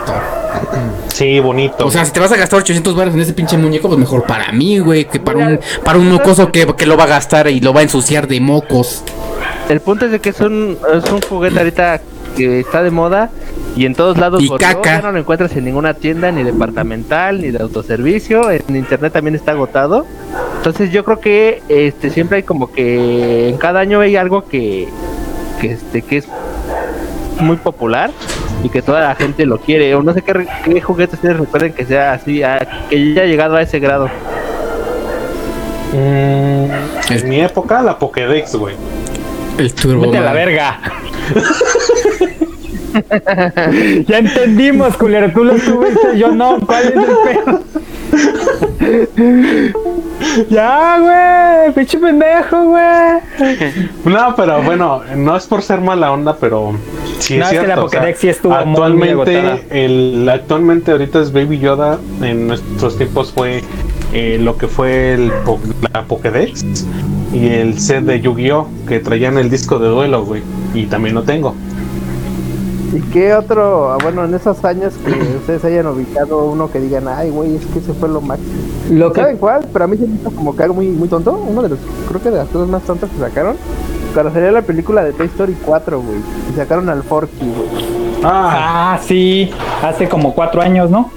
Sí, bonito. O sea, si te vas a gastar 800 baros en ese pinche muñeco, pues mejor para mí, güey, que para un, para un mocoso que, que lo va a gastar y lo va a ensuciar de mocos. El punto es de que es un, es un juguete ahorita que está de moda y en todos lados Y caca. ya no lo encuentras en ninguna tienda ni departamental ni de autoservicio en internet también está agotado entonces yo creo que este siempre hay como que en cada año hay algo que que este que es muy popular y que toda la gente lo quiere o no sé qué, juguetes ustedes recuerden que sea así a- que ya haya llegado a ese grado Mm, en mi época, la Pokédex, güey. El turbo. Vete a la verga. ya entendimos, culero. Tú lo tuviste, yo no. ¿Cuál es el pedo? Ya, güey. Pinche pendejo, güey. No, pero bueno, no es por ser mala onda, pero sí No, es es que la o sea, Pokédex sí estuvo muy, muy actualmente, agotada. el, actualmente ahorita es Baby Yoda. En nuestros tiempos fue eh, lo que fue el, la Pokédex y el set de Yu-Gi-Oh! que traían el disco de duelo, güey. Y también lo tengo. ¿Y qué otro, ah, bueno, en esos años que ustedes hayan ubicado uno que digan, ay, güey, es que ese fue lo máximo? Lo ¿Saben que, cuál? Pero a mí se me hizo como que algo muy, muy tonto. Uno de los, creo que de las cosas más tontas que sacaron. Cuando salió la película de Toy Story 4, güey. Y sacaron al Forky, güey. Ah, ah, sí. Hace como cuatro años, ¿no?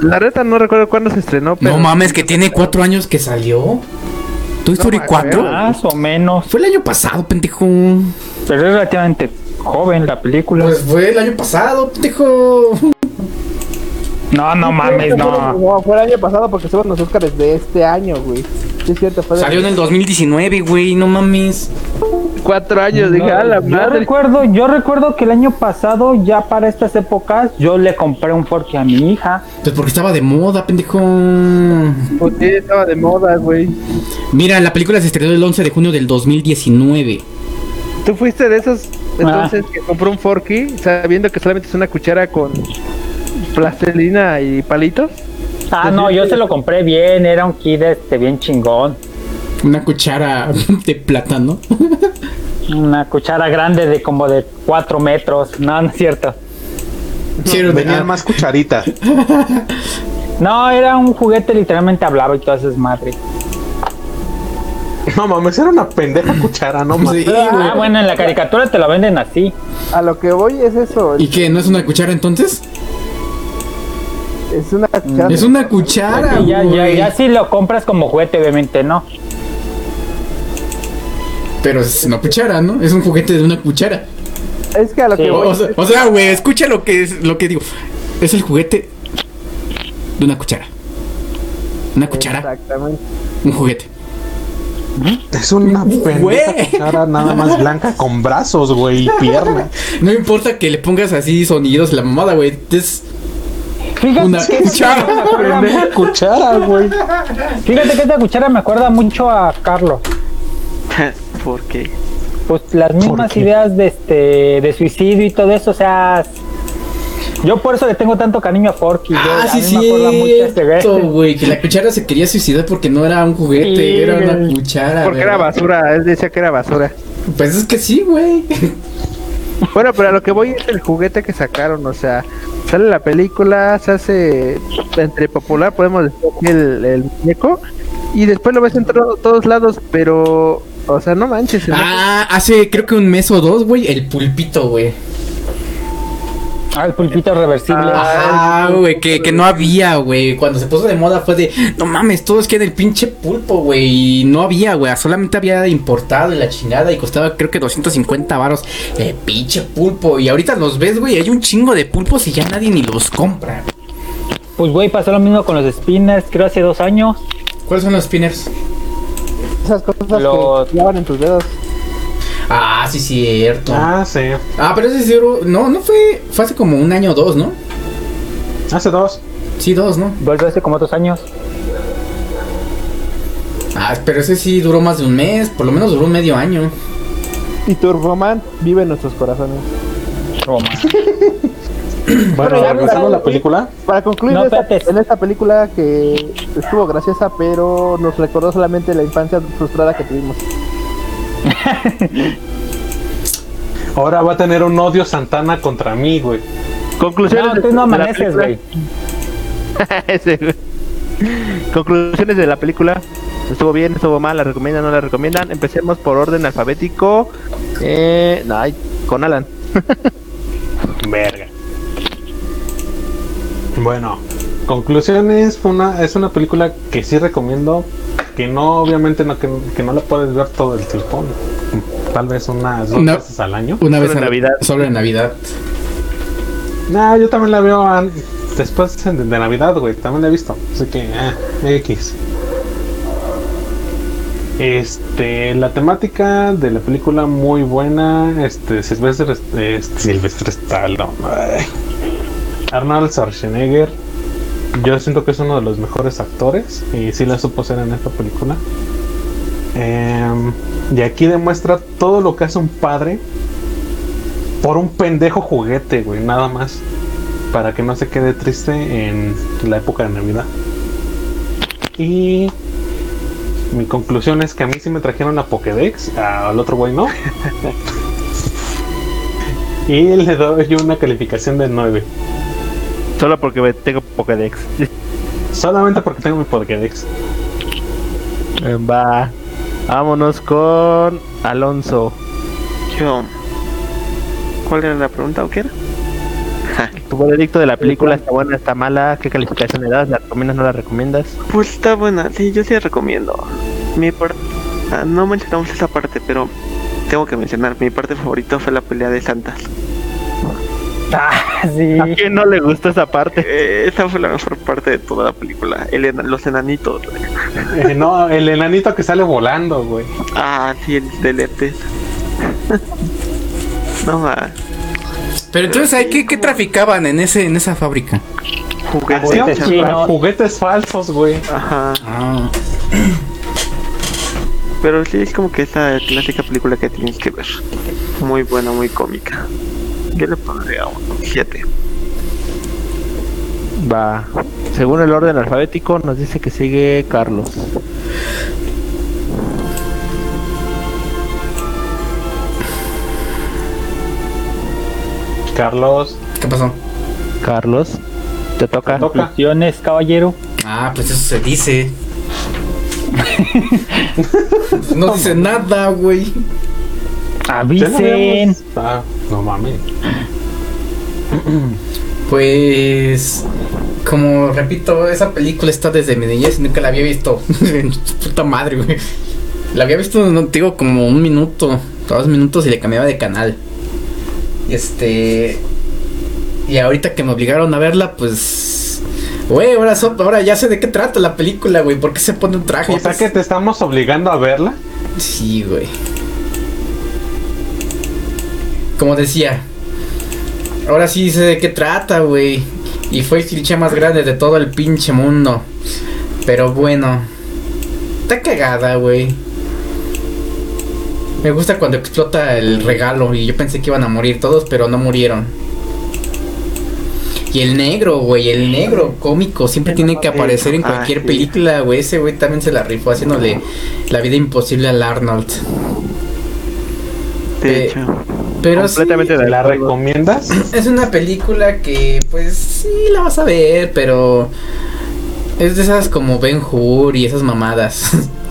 la neta no recuerdo cuándo se estrenó pero No mames, que tiene cuatro años que salió. Toy Story me 4. Más o menos. Fue el año pasado, pendejo. Pero es relativamente joven la película. Pues fue el año pasado, pendejo. no, no mames, no. No, fue el año pasado porque fueron los Oscars de este año, güey. Sí, es cierto, fue Salió en el 2019, güey, no mames. cuatro años dije a la yo madre recuerdo, yo recuerdo que el año pasado, ya para estas épocas, yo le compré un Forky a mi hija. Pues porque estaba de moda, pendejo. Pues sí, estaba de moda, güey. Mira, la película se estrenó el 11 de junio del 2019. ¿Tú fuiste de esos entonces que compró un Forky sabiendo que solamente es una cuchara con plastilina y palitos? Ah, no, yo se lo compré bien, era un kit este bien chingón. Una cuchara *laughs* de plátano. Una cuchara grande de como de 4 metros. No, no es cierto. Sí, venían ah, más cucharitas. *laughs* No, era un juguete literalmente hablaba y todas esas madres. No mames, era una pendeja cuchara, no mames. Sí, güey. Ah, bueno, en la caricatura te lo venden así. A lo que voy es eso. ¿Y qué? ¿No es una cuchara entonces? Es una cuchara. Es una cuchara, Y ya, ya, ya si lo compras como juguete, obviamente no. Pero es una cuchara, ¿no? Es un juguete de una cuchara. Es que a lo Sí. que voy. o sea- o sea, güey, escucha lo que es lo que digo. Es el juguete de una cuchara. Una cuchara, Exactamente. un juguete. Es una pendeja cuchara nada más *laughs* blanca con brazos, güey, y piernas. No importa que le pongas así sonidos, la mamada, güey. Es Fíjate una que cuchara. *laughs* Pendeja cuchara, güey. fíjate que esta cuchara me acuerda mucho a Carlos. *laughs* ¿Por qué? Pues las mismas ideas de este de suicidio y todo eso, o sea, yo por eso le tengo tanto cariño a Forky. yo- Ah, a sí, ese cierto, güey. Que la cuchara se quería suicidar porque no era un juguete, Sí, era una cuchara. Porque era basura, él decía que era basura. Pues es que sí, güey. Bueno, pero a lo que voy es el juguete que sacaron, o sea, sale la película, se hace entre popular, podemos decir aquí el, el muñeco, y después lo ves en to- todos lados, pero, o sea, no manches. Ah, hace creo que un mes o dos, güey, el pulpito, güey. Ah, el pulpito reversible. Ah, güey, que, que no había, güey. Cuando se puso de moda fue de, no mames, todos quieren el pinche pulpo, güey. Y no había, güey. Solamente había importado y la chingada y costaba creo que 250 varos el pinche pulpo. Y ahorita los ves, güey, hay un chingo de pulpos y ya nadie ni los compra. Pues güey, pasó lo mismo con los spinners, creo hace dos años. ¿Cuáles son los spinners? Esas cosas Los- que llevan en tus dedos. Ah, sí, cierto. Ah, Ah, sí. pero ese sí duró- No, no fue. Fue hace como un año o dos, ¿no? Hace dos. Sí, dos, ¿no? Volvió hace como dos años. Ah, pero ese sí duró más de un mes. Por lo menos duró un medio año. Y Turboman vive en nuestros corazones. Roma. *laughs* Bueno, ya regresando a la película. Para concluir, No, esta- espérate. en esta película que estuvo graciosa, pero nos recordó solamente la infancia frustrada que tuvimos. *laughs* Ahora va a tener un odio Santana contra mí, güey. Conclusiones No, tú amaneces, película. *laughs* güey. Conclusiones de la película. Estuvo bien, estuvo mal, la recomiendan, no la recomiendan. Empecemos por orden alfabético. Eh, no, con Alan. *laughs* Verga. Bueno, conclusiones, fue una, es una película que sí recomiendo, que no, obviamente no, que, que no la puedes ver todo el tiempo, tal vez unas dos No. veces al año. Una vez en Navidad. Solo en Navidad. No, yo también la veo an- después de, de Navidad, güey, también la he visto, así que, eh, X. Este, la temática de la película muy buena, este, Silvestre, este, Silvestre Stallone, ay. Arnold Schwarzenegger, yo siento que es uno de los mejores actores y sí la supo ser en esta película. Em, y aquí demuestra todo lo que hace un padre por un pendejo juguete, güey, nada más. Para que no se quede triste en la época de Navidad. Y mi conclusión es que a mí sí me trajeron la Pokédex, al otro güey no. *laughs* y le doy una calificación de 9. Solo porque me tengo Pokédex. Solamente porque tengo mi Pokédex. Eh, Va. Vámonos con Alonso. Yo. ¿Cuál era la pregunta o qué era? Tu veredicto de la película está buena, está mala. ¿Qué calificación le das? ¿La recomiendas, no la recomiendas? Pues está buena, sí, yo sí la recomiendo. Mi par- ah, no mencionamos esa parte, pero tengo que mencionar, mi parte favorita fue la pelea de Santas. Ah, *laughs* sí. ¿A quién no le gustó esa parte? Eh, esa fue la mejor parte de toda la película. El ena- los enanitos. Eh, no, el enanito que sale volando, güey. Ah, sí, el de lentes. *laughs* no más. Pero entonces, ¿hay qué, qué traficaban en ese en esa fábrica? Juguetes falsos, güey. Ajá. Ah, Pero sí es como que esa clásica película que tienes que ver. Muy buena, muy cómica. Yo le pondría un 7. Va. Según el orden alfabético, nos dice que sigue Carlos. Carlos, ¿Qué pasó? Carlos, te toca. Conclusiones, caballero. Ah, pues eso se dice. *laughs* no dice nada, güey. Avisen. Ah, no mames. Pues, como repito, esa película está desde mi niñez y nunca la había visto. *laughs* Puta madre, güey. La había visto, no digo, como un minuto, dos minutos y le cambiaba de canal. Este. Y ahorita que me obligaron a verla, pues. Güey, ahora, so- ahora ya sé de qué trata la película, güey. ¿Por qué se pone un traje? O sea que te estamos obligando a verla. Sí, güey. Como decía, ahora sí sé de qué trata, güey. Y fue el cliché más grande de todo el pinche mundo. Pero bueno, está cagada, güey. Me gusta cuando explota el regalo y yo pensé que iban a morir todos, pero no murieron. Y el negro, güey, el negro cómico siempre tiene que aparecer en Ah, cualquier sí. película, güey. Ese güey también se la rifó haciéndole la vida imposible al Arnold. De Eh, hecho. Pero sí, Completamente de ¿La recomiendas? *clears throat* es una película que, pues, sí la vas a ver, pero es de esas como Ben Hur y esas mamadas. *laughs*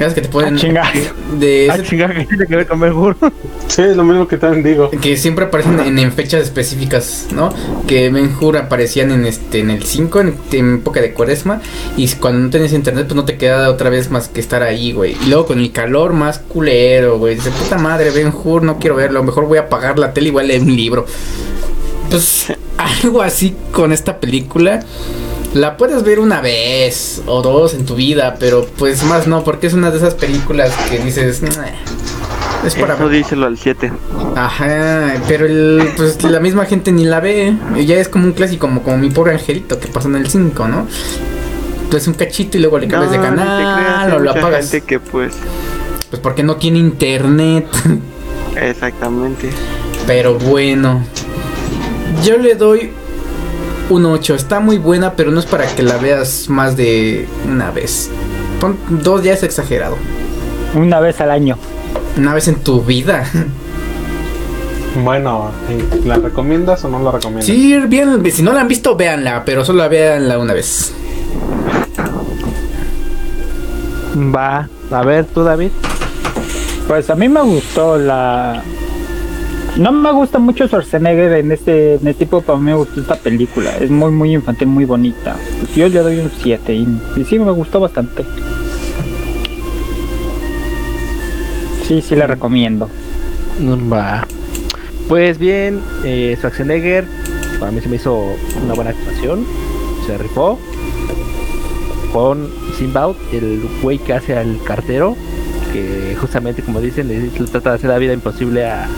Esas que te ponen Ah, chinga. de Ah, ese- chinga, ¿qué tiene que ver con Ben Hur? *laughs* Sí, es lo mismo que también digo. que siempre aparecen en, en fechas específicas, ¿no? Que Ben Hur aparecían en este en el 5 en, en época de Cuaresma y cuando no tenías internet pues no te queda otra vez más que estar ahí, güey. Y luego con el calor más culero, güey. Dice, puta madre, Ben Hur, no quiero verlo, mejor voy a apagar la tele y voy a leer un libro. Pues *laughs* algo así con esta película. La puedes ver una vez o dos en tu vida, pero pues más no, porque es una de esas películas que dices, "Nah, es para Eso díselo al 7. Ajá, pero el, pues la misma gente ni la ve. Ya es como un clásico, como, como mi pobre angelito que pasó en el 5, ¿no? Entonces un cachito y luego le cambias de canal o lo apagas. gente que pues Pues porque no tiene internet. *laughs* exactamente. pero bueno. Yo le doy un 8. Está muy buena, pero no es para que la veas más de una vez. Pon dos es exagerado. Una vez al año. Una vez en tu vida. Bueno, ¿y ¿la recomiendas o no la recomiendas? Sí, bien, si no la han visto, véanla, pero solo véanla una vez. Va. A ver, tú, David. Pues a mí me gustó la. No me gusta mucho Schwarzenegger en este, en este tipo, pero me gustó esta película. Es muy, muy infantil, muy bonita. Pues yo le doy un 7 y, y sí me gustó bastante. Sí, sí la recomiendo. Va. Pues bien, eh, Schwarzenegger, para mí se me hizo una buena actuación. Se rifó. Con Simbaud, el güey que hace al cartero. Que justamente, como dicen, le trata de hacer la vida imposible a,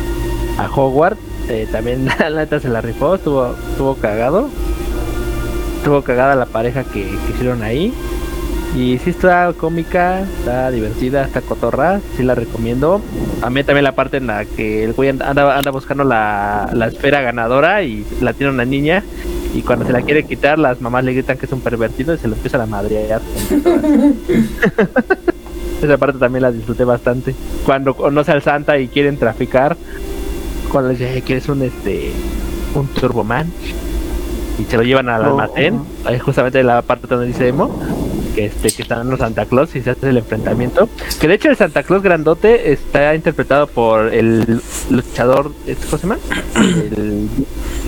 a Howard. Eh, también *laughs* la neta se la rifó, estuvo, estuvo cagado. Estuvo cagada la pareja que, que hicieron ahí. Y sí está cómica, está divertida, está cotorra, sí la recomiendo. A mí también la parte en la que el güey anda, buscando la, la esfera ganadora y la tiene una niña. Y cuando se la quiere quitar, las mamás le gritan que es un pervertido y se lo empiezan a madrear. *laughs* Esa parte también la disfruté bastante. Cuando conoce al Santa y quieren traficar, cuando le dice, "Eh, ¿quieres un este un Turboman? Y se lo llevan al almacén. Ahí justamente la parte donde dice Emo. Que, este, que están los Santa Claus y se hace el enfrentamiento. Que de hecho el Santa Claus grandote está interpretado por el luchador, ¿este ¿cómo se llama? *coughs* El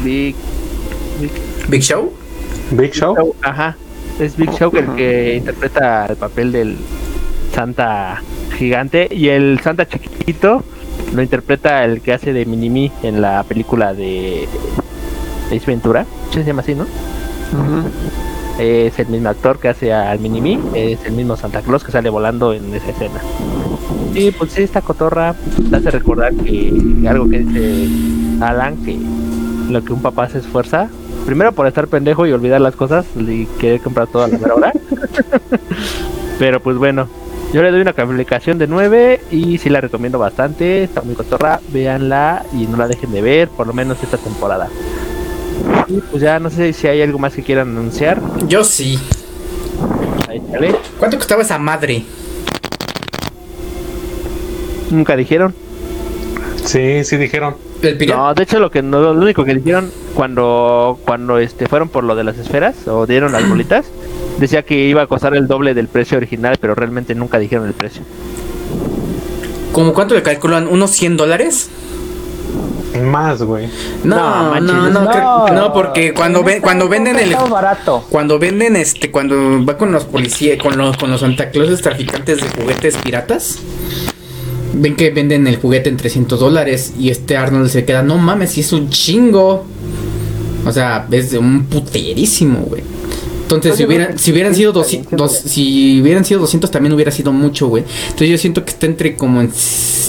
Big, Big Big Show. Big Show. Show, Ajá, es Big Show el que interpreta el papel del Santa gigante y el Santa chiquito lo interpreta el que hace de Minimi en la película de Ace Ventura. ¿Sí Se llama así, ¿no? Es el mismo actor que hace al Minimi, es el mismo Santa Claus que sale volando en esa escena. Y pues sí, esta cotorra te hace recordar que algo que dice Alan, que lo que un papá se esfuerza, primero por estar pendejo y olvidar las cosas y querer comprar todo a la mera hora. *laughs* Pero pues bueno, yo le doy una calificación de 9 y sí la recomiendo bastante, está muy cotorra, véanla y no la dejen de ver, por lo menos esta temporada. Y pues ya no sé si hay algo más que quieran anunciar. Yo sí. Ahí. ¿Cuánto costaba esa madre? Nunca dijeron. Sí, sí dijeron. No, de hecho lo que no, lo único que dijeron cuando cuando este fueron por lo de las esferas o dieron las bolitas, decía que iba a costar el doble del precio original, pero realmente nunca dijeron el precio. ¿Cómo cuánto le calculan? ¿Unos 100 dólares? Más, güey. No, No, no, manches, no, no. creo- no, porque cuando ven, cuando venden el, barato. cuando venden este, cuando va con los policías, con los, con los Santa Clauses traficantes de juguetes piratas, ven que venden el juguete en 300 dólares y este Arnold se queda, no mames, si es un chingo. O sea, es de un puterísimo, güey. Entonces, si hubieran, si hubieran sido 200, dos- si hubieran sido 200 también hubiera sido mucho, güey. Entonces yo siento que está entre como en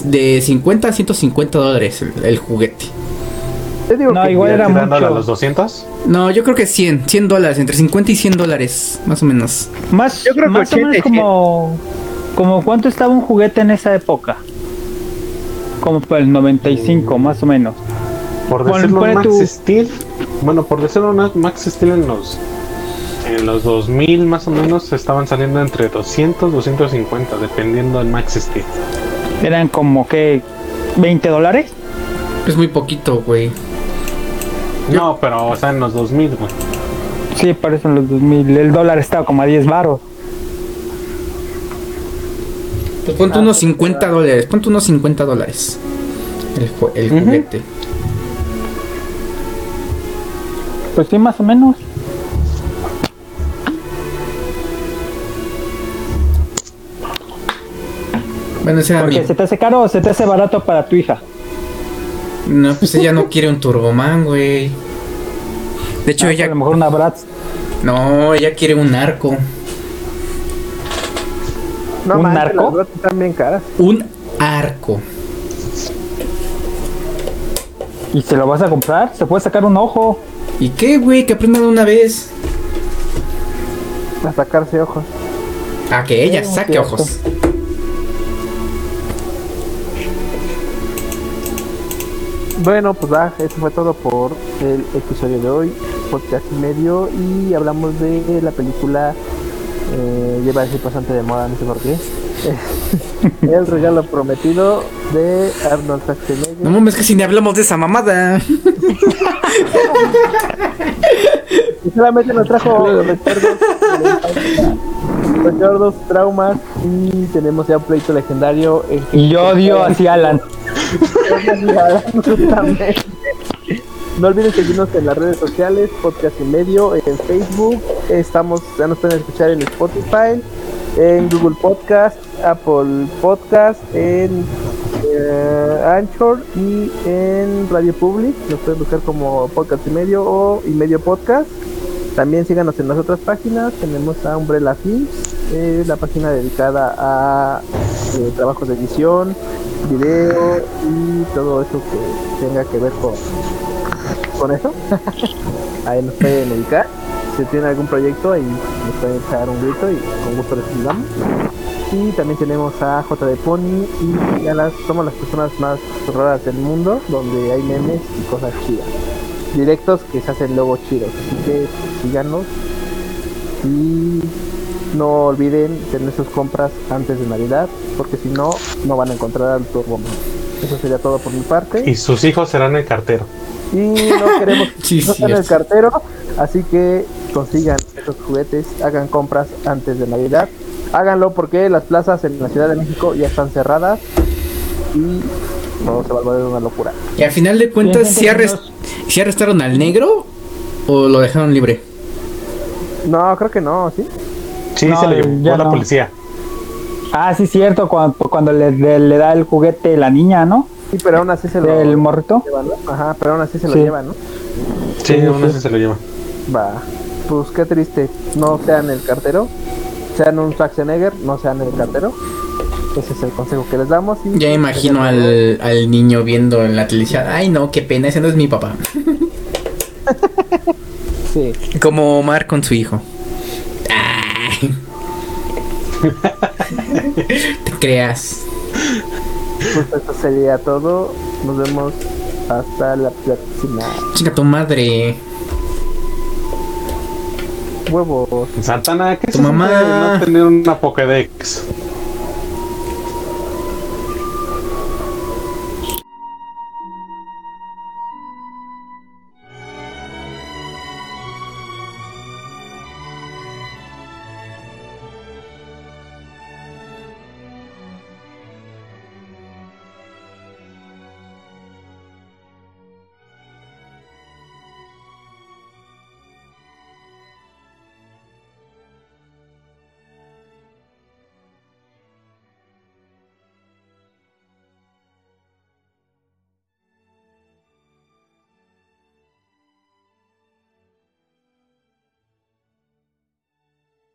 de 50 a 150 dólares el, el juguete. Te digo No, que igual era Tirándole a mucho. los 200. No, yo creo que 100, 100 dólares, entre 50 y 100 dólares, más o menos. Más, Yo creo que más o 80 y menos como, como cuánto estaba un juguete en esa época. Como para el 95, más o menos. Por decirlo Max tu- Steel. Bueno, por decirlo Max Steel en los en los 2000 más o menos estaban saliendo entre 200 250 dependiendo del Max Steel. Eran como que 20 dólares. Es muy poquito, güey. No, pero o sea, en los 2000, güey. Sí, parecen los 2000. El dólar estaba como a 10 baros. Pues ponte unos 50 dólares, ponte unos 50 dólares. El, el Ujú. juguete. Pues sí, más o menos. Bueno, mi... Porque se te hace caro o se te hace barato para tu hija. No, pues ella no quiere un Turboman, güey. De hecho, Ah, ella... A lo mejor una Bratz. No, ella quiere un arco. No ¿Un narco? las están bien caras. Un arco. ¿Y se lo vas a comprar? Se puede sacar un ojo. ¿Y qué, güey? Que aprenda de una vez. A sacarse ojos. A que ella Sí, saque ojos. Bueno, pues va, eso fue todo por el episodio de hoy, podcast y medio, y hablamos de la película, eh, lleva a decir bastante de moda, no sé por qué, *laughs* El regalo prometido de Arnold Schwarzenegger. No mames, que si ni hablamos de esa mamada. *laughs* Y solamente nos trajo *laughs* recuerdos, de la infancia, recuerdos, traumas y tenemos ya un proyecto legendario Y yo odio así a Alan. *laughs* No olviden seguirnos en las redes sociales, podcast y medio, en Facebook, estamos, ya nos pueden escuchar en Spotify, en Google Podcast, Apple Podcast, en eh, Anchor y en Radio Public, nos pueden buscar como podcast y medio o y medio podcast. También síganos en las otras páginas, tenemos a Umbrella Films, eh, la página dedicada a eh, trabajos de edición, video y todo eso que tenga que ver con, con eso. *laughs* ahí nos pueden dedicar. Si tienen algún proyecto, ahí nos pueden echar un grito y con gusto les. Y también tenemos a J de Pony y a las, somos las personas más raras del mundo, donde hay memes y cosas chidas. Directos que se hacen luego chidos. Así que síganos. Y no olviden tener sus compras antes de Navidad, porque si no, no van a encontrar al Turbo Man. Eso sería todo por mi parte. Y sus hijos serán el cartero. Y no queremos *laughs* Sí, no sean el cartero, así que consigan esos juguetes, hagan compras antes de Navidad. Háganlo porque las plazas en la Ciudad de México ya están cerradas y no se va a volver una locura. Y al final de cuentas, Sí, ¿sí, arrest- sí arrestaron al negro o lo dejaron libre? No, creo que no, ¿sí? Sí, No, se lo llevó ya la no. policía. Ah, sí, cierto, cuando, cuando le, le- le da el juguete la niña, ¿no? Sí, pero aún así se lo El morrito. Ajá, pero aún así se lo Sí. llevan, ¿no? Sí, Sí, aún sí. así se lo lleva. Va, pues qué triste. No sean el cartero, sean un Schwarzenegger, no sean el cartero. Ese es el consejo que les damos. Y Ya imagino al, al niño viendo en la televisión. Ay, no, qué pena, ese no es mi papá. *laughs* Sí. Como Omar con su hijo. Te creas. Pues eso sería todo. Nos vemos hasta la próxima. Chica tu madre. Huevos. Santana, ¿qué Tu se mamá. no tener una Pokédex?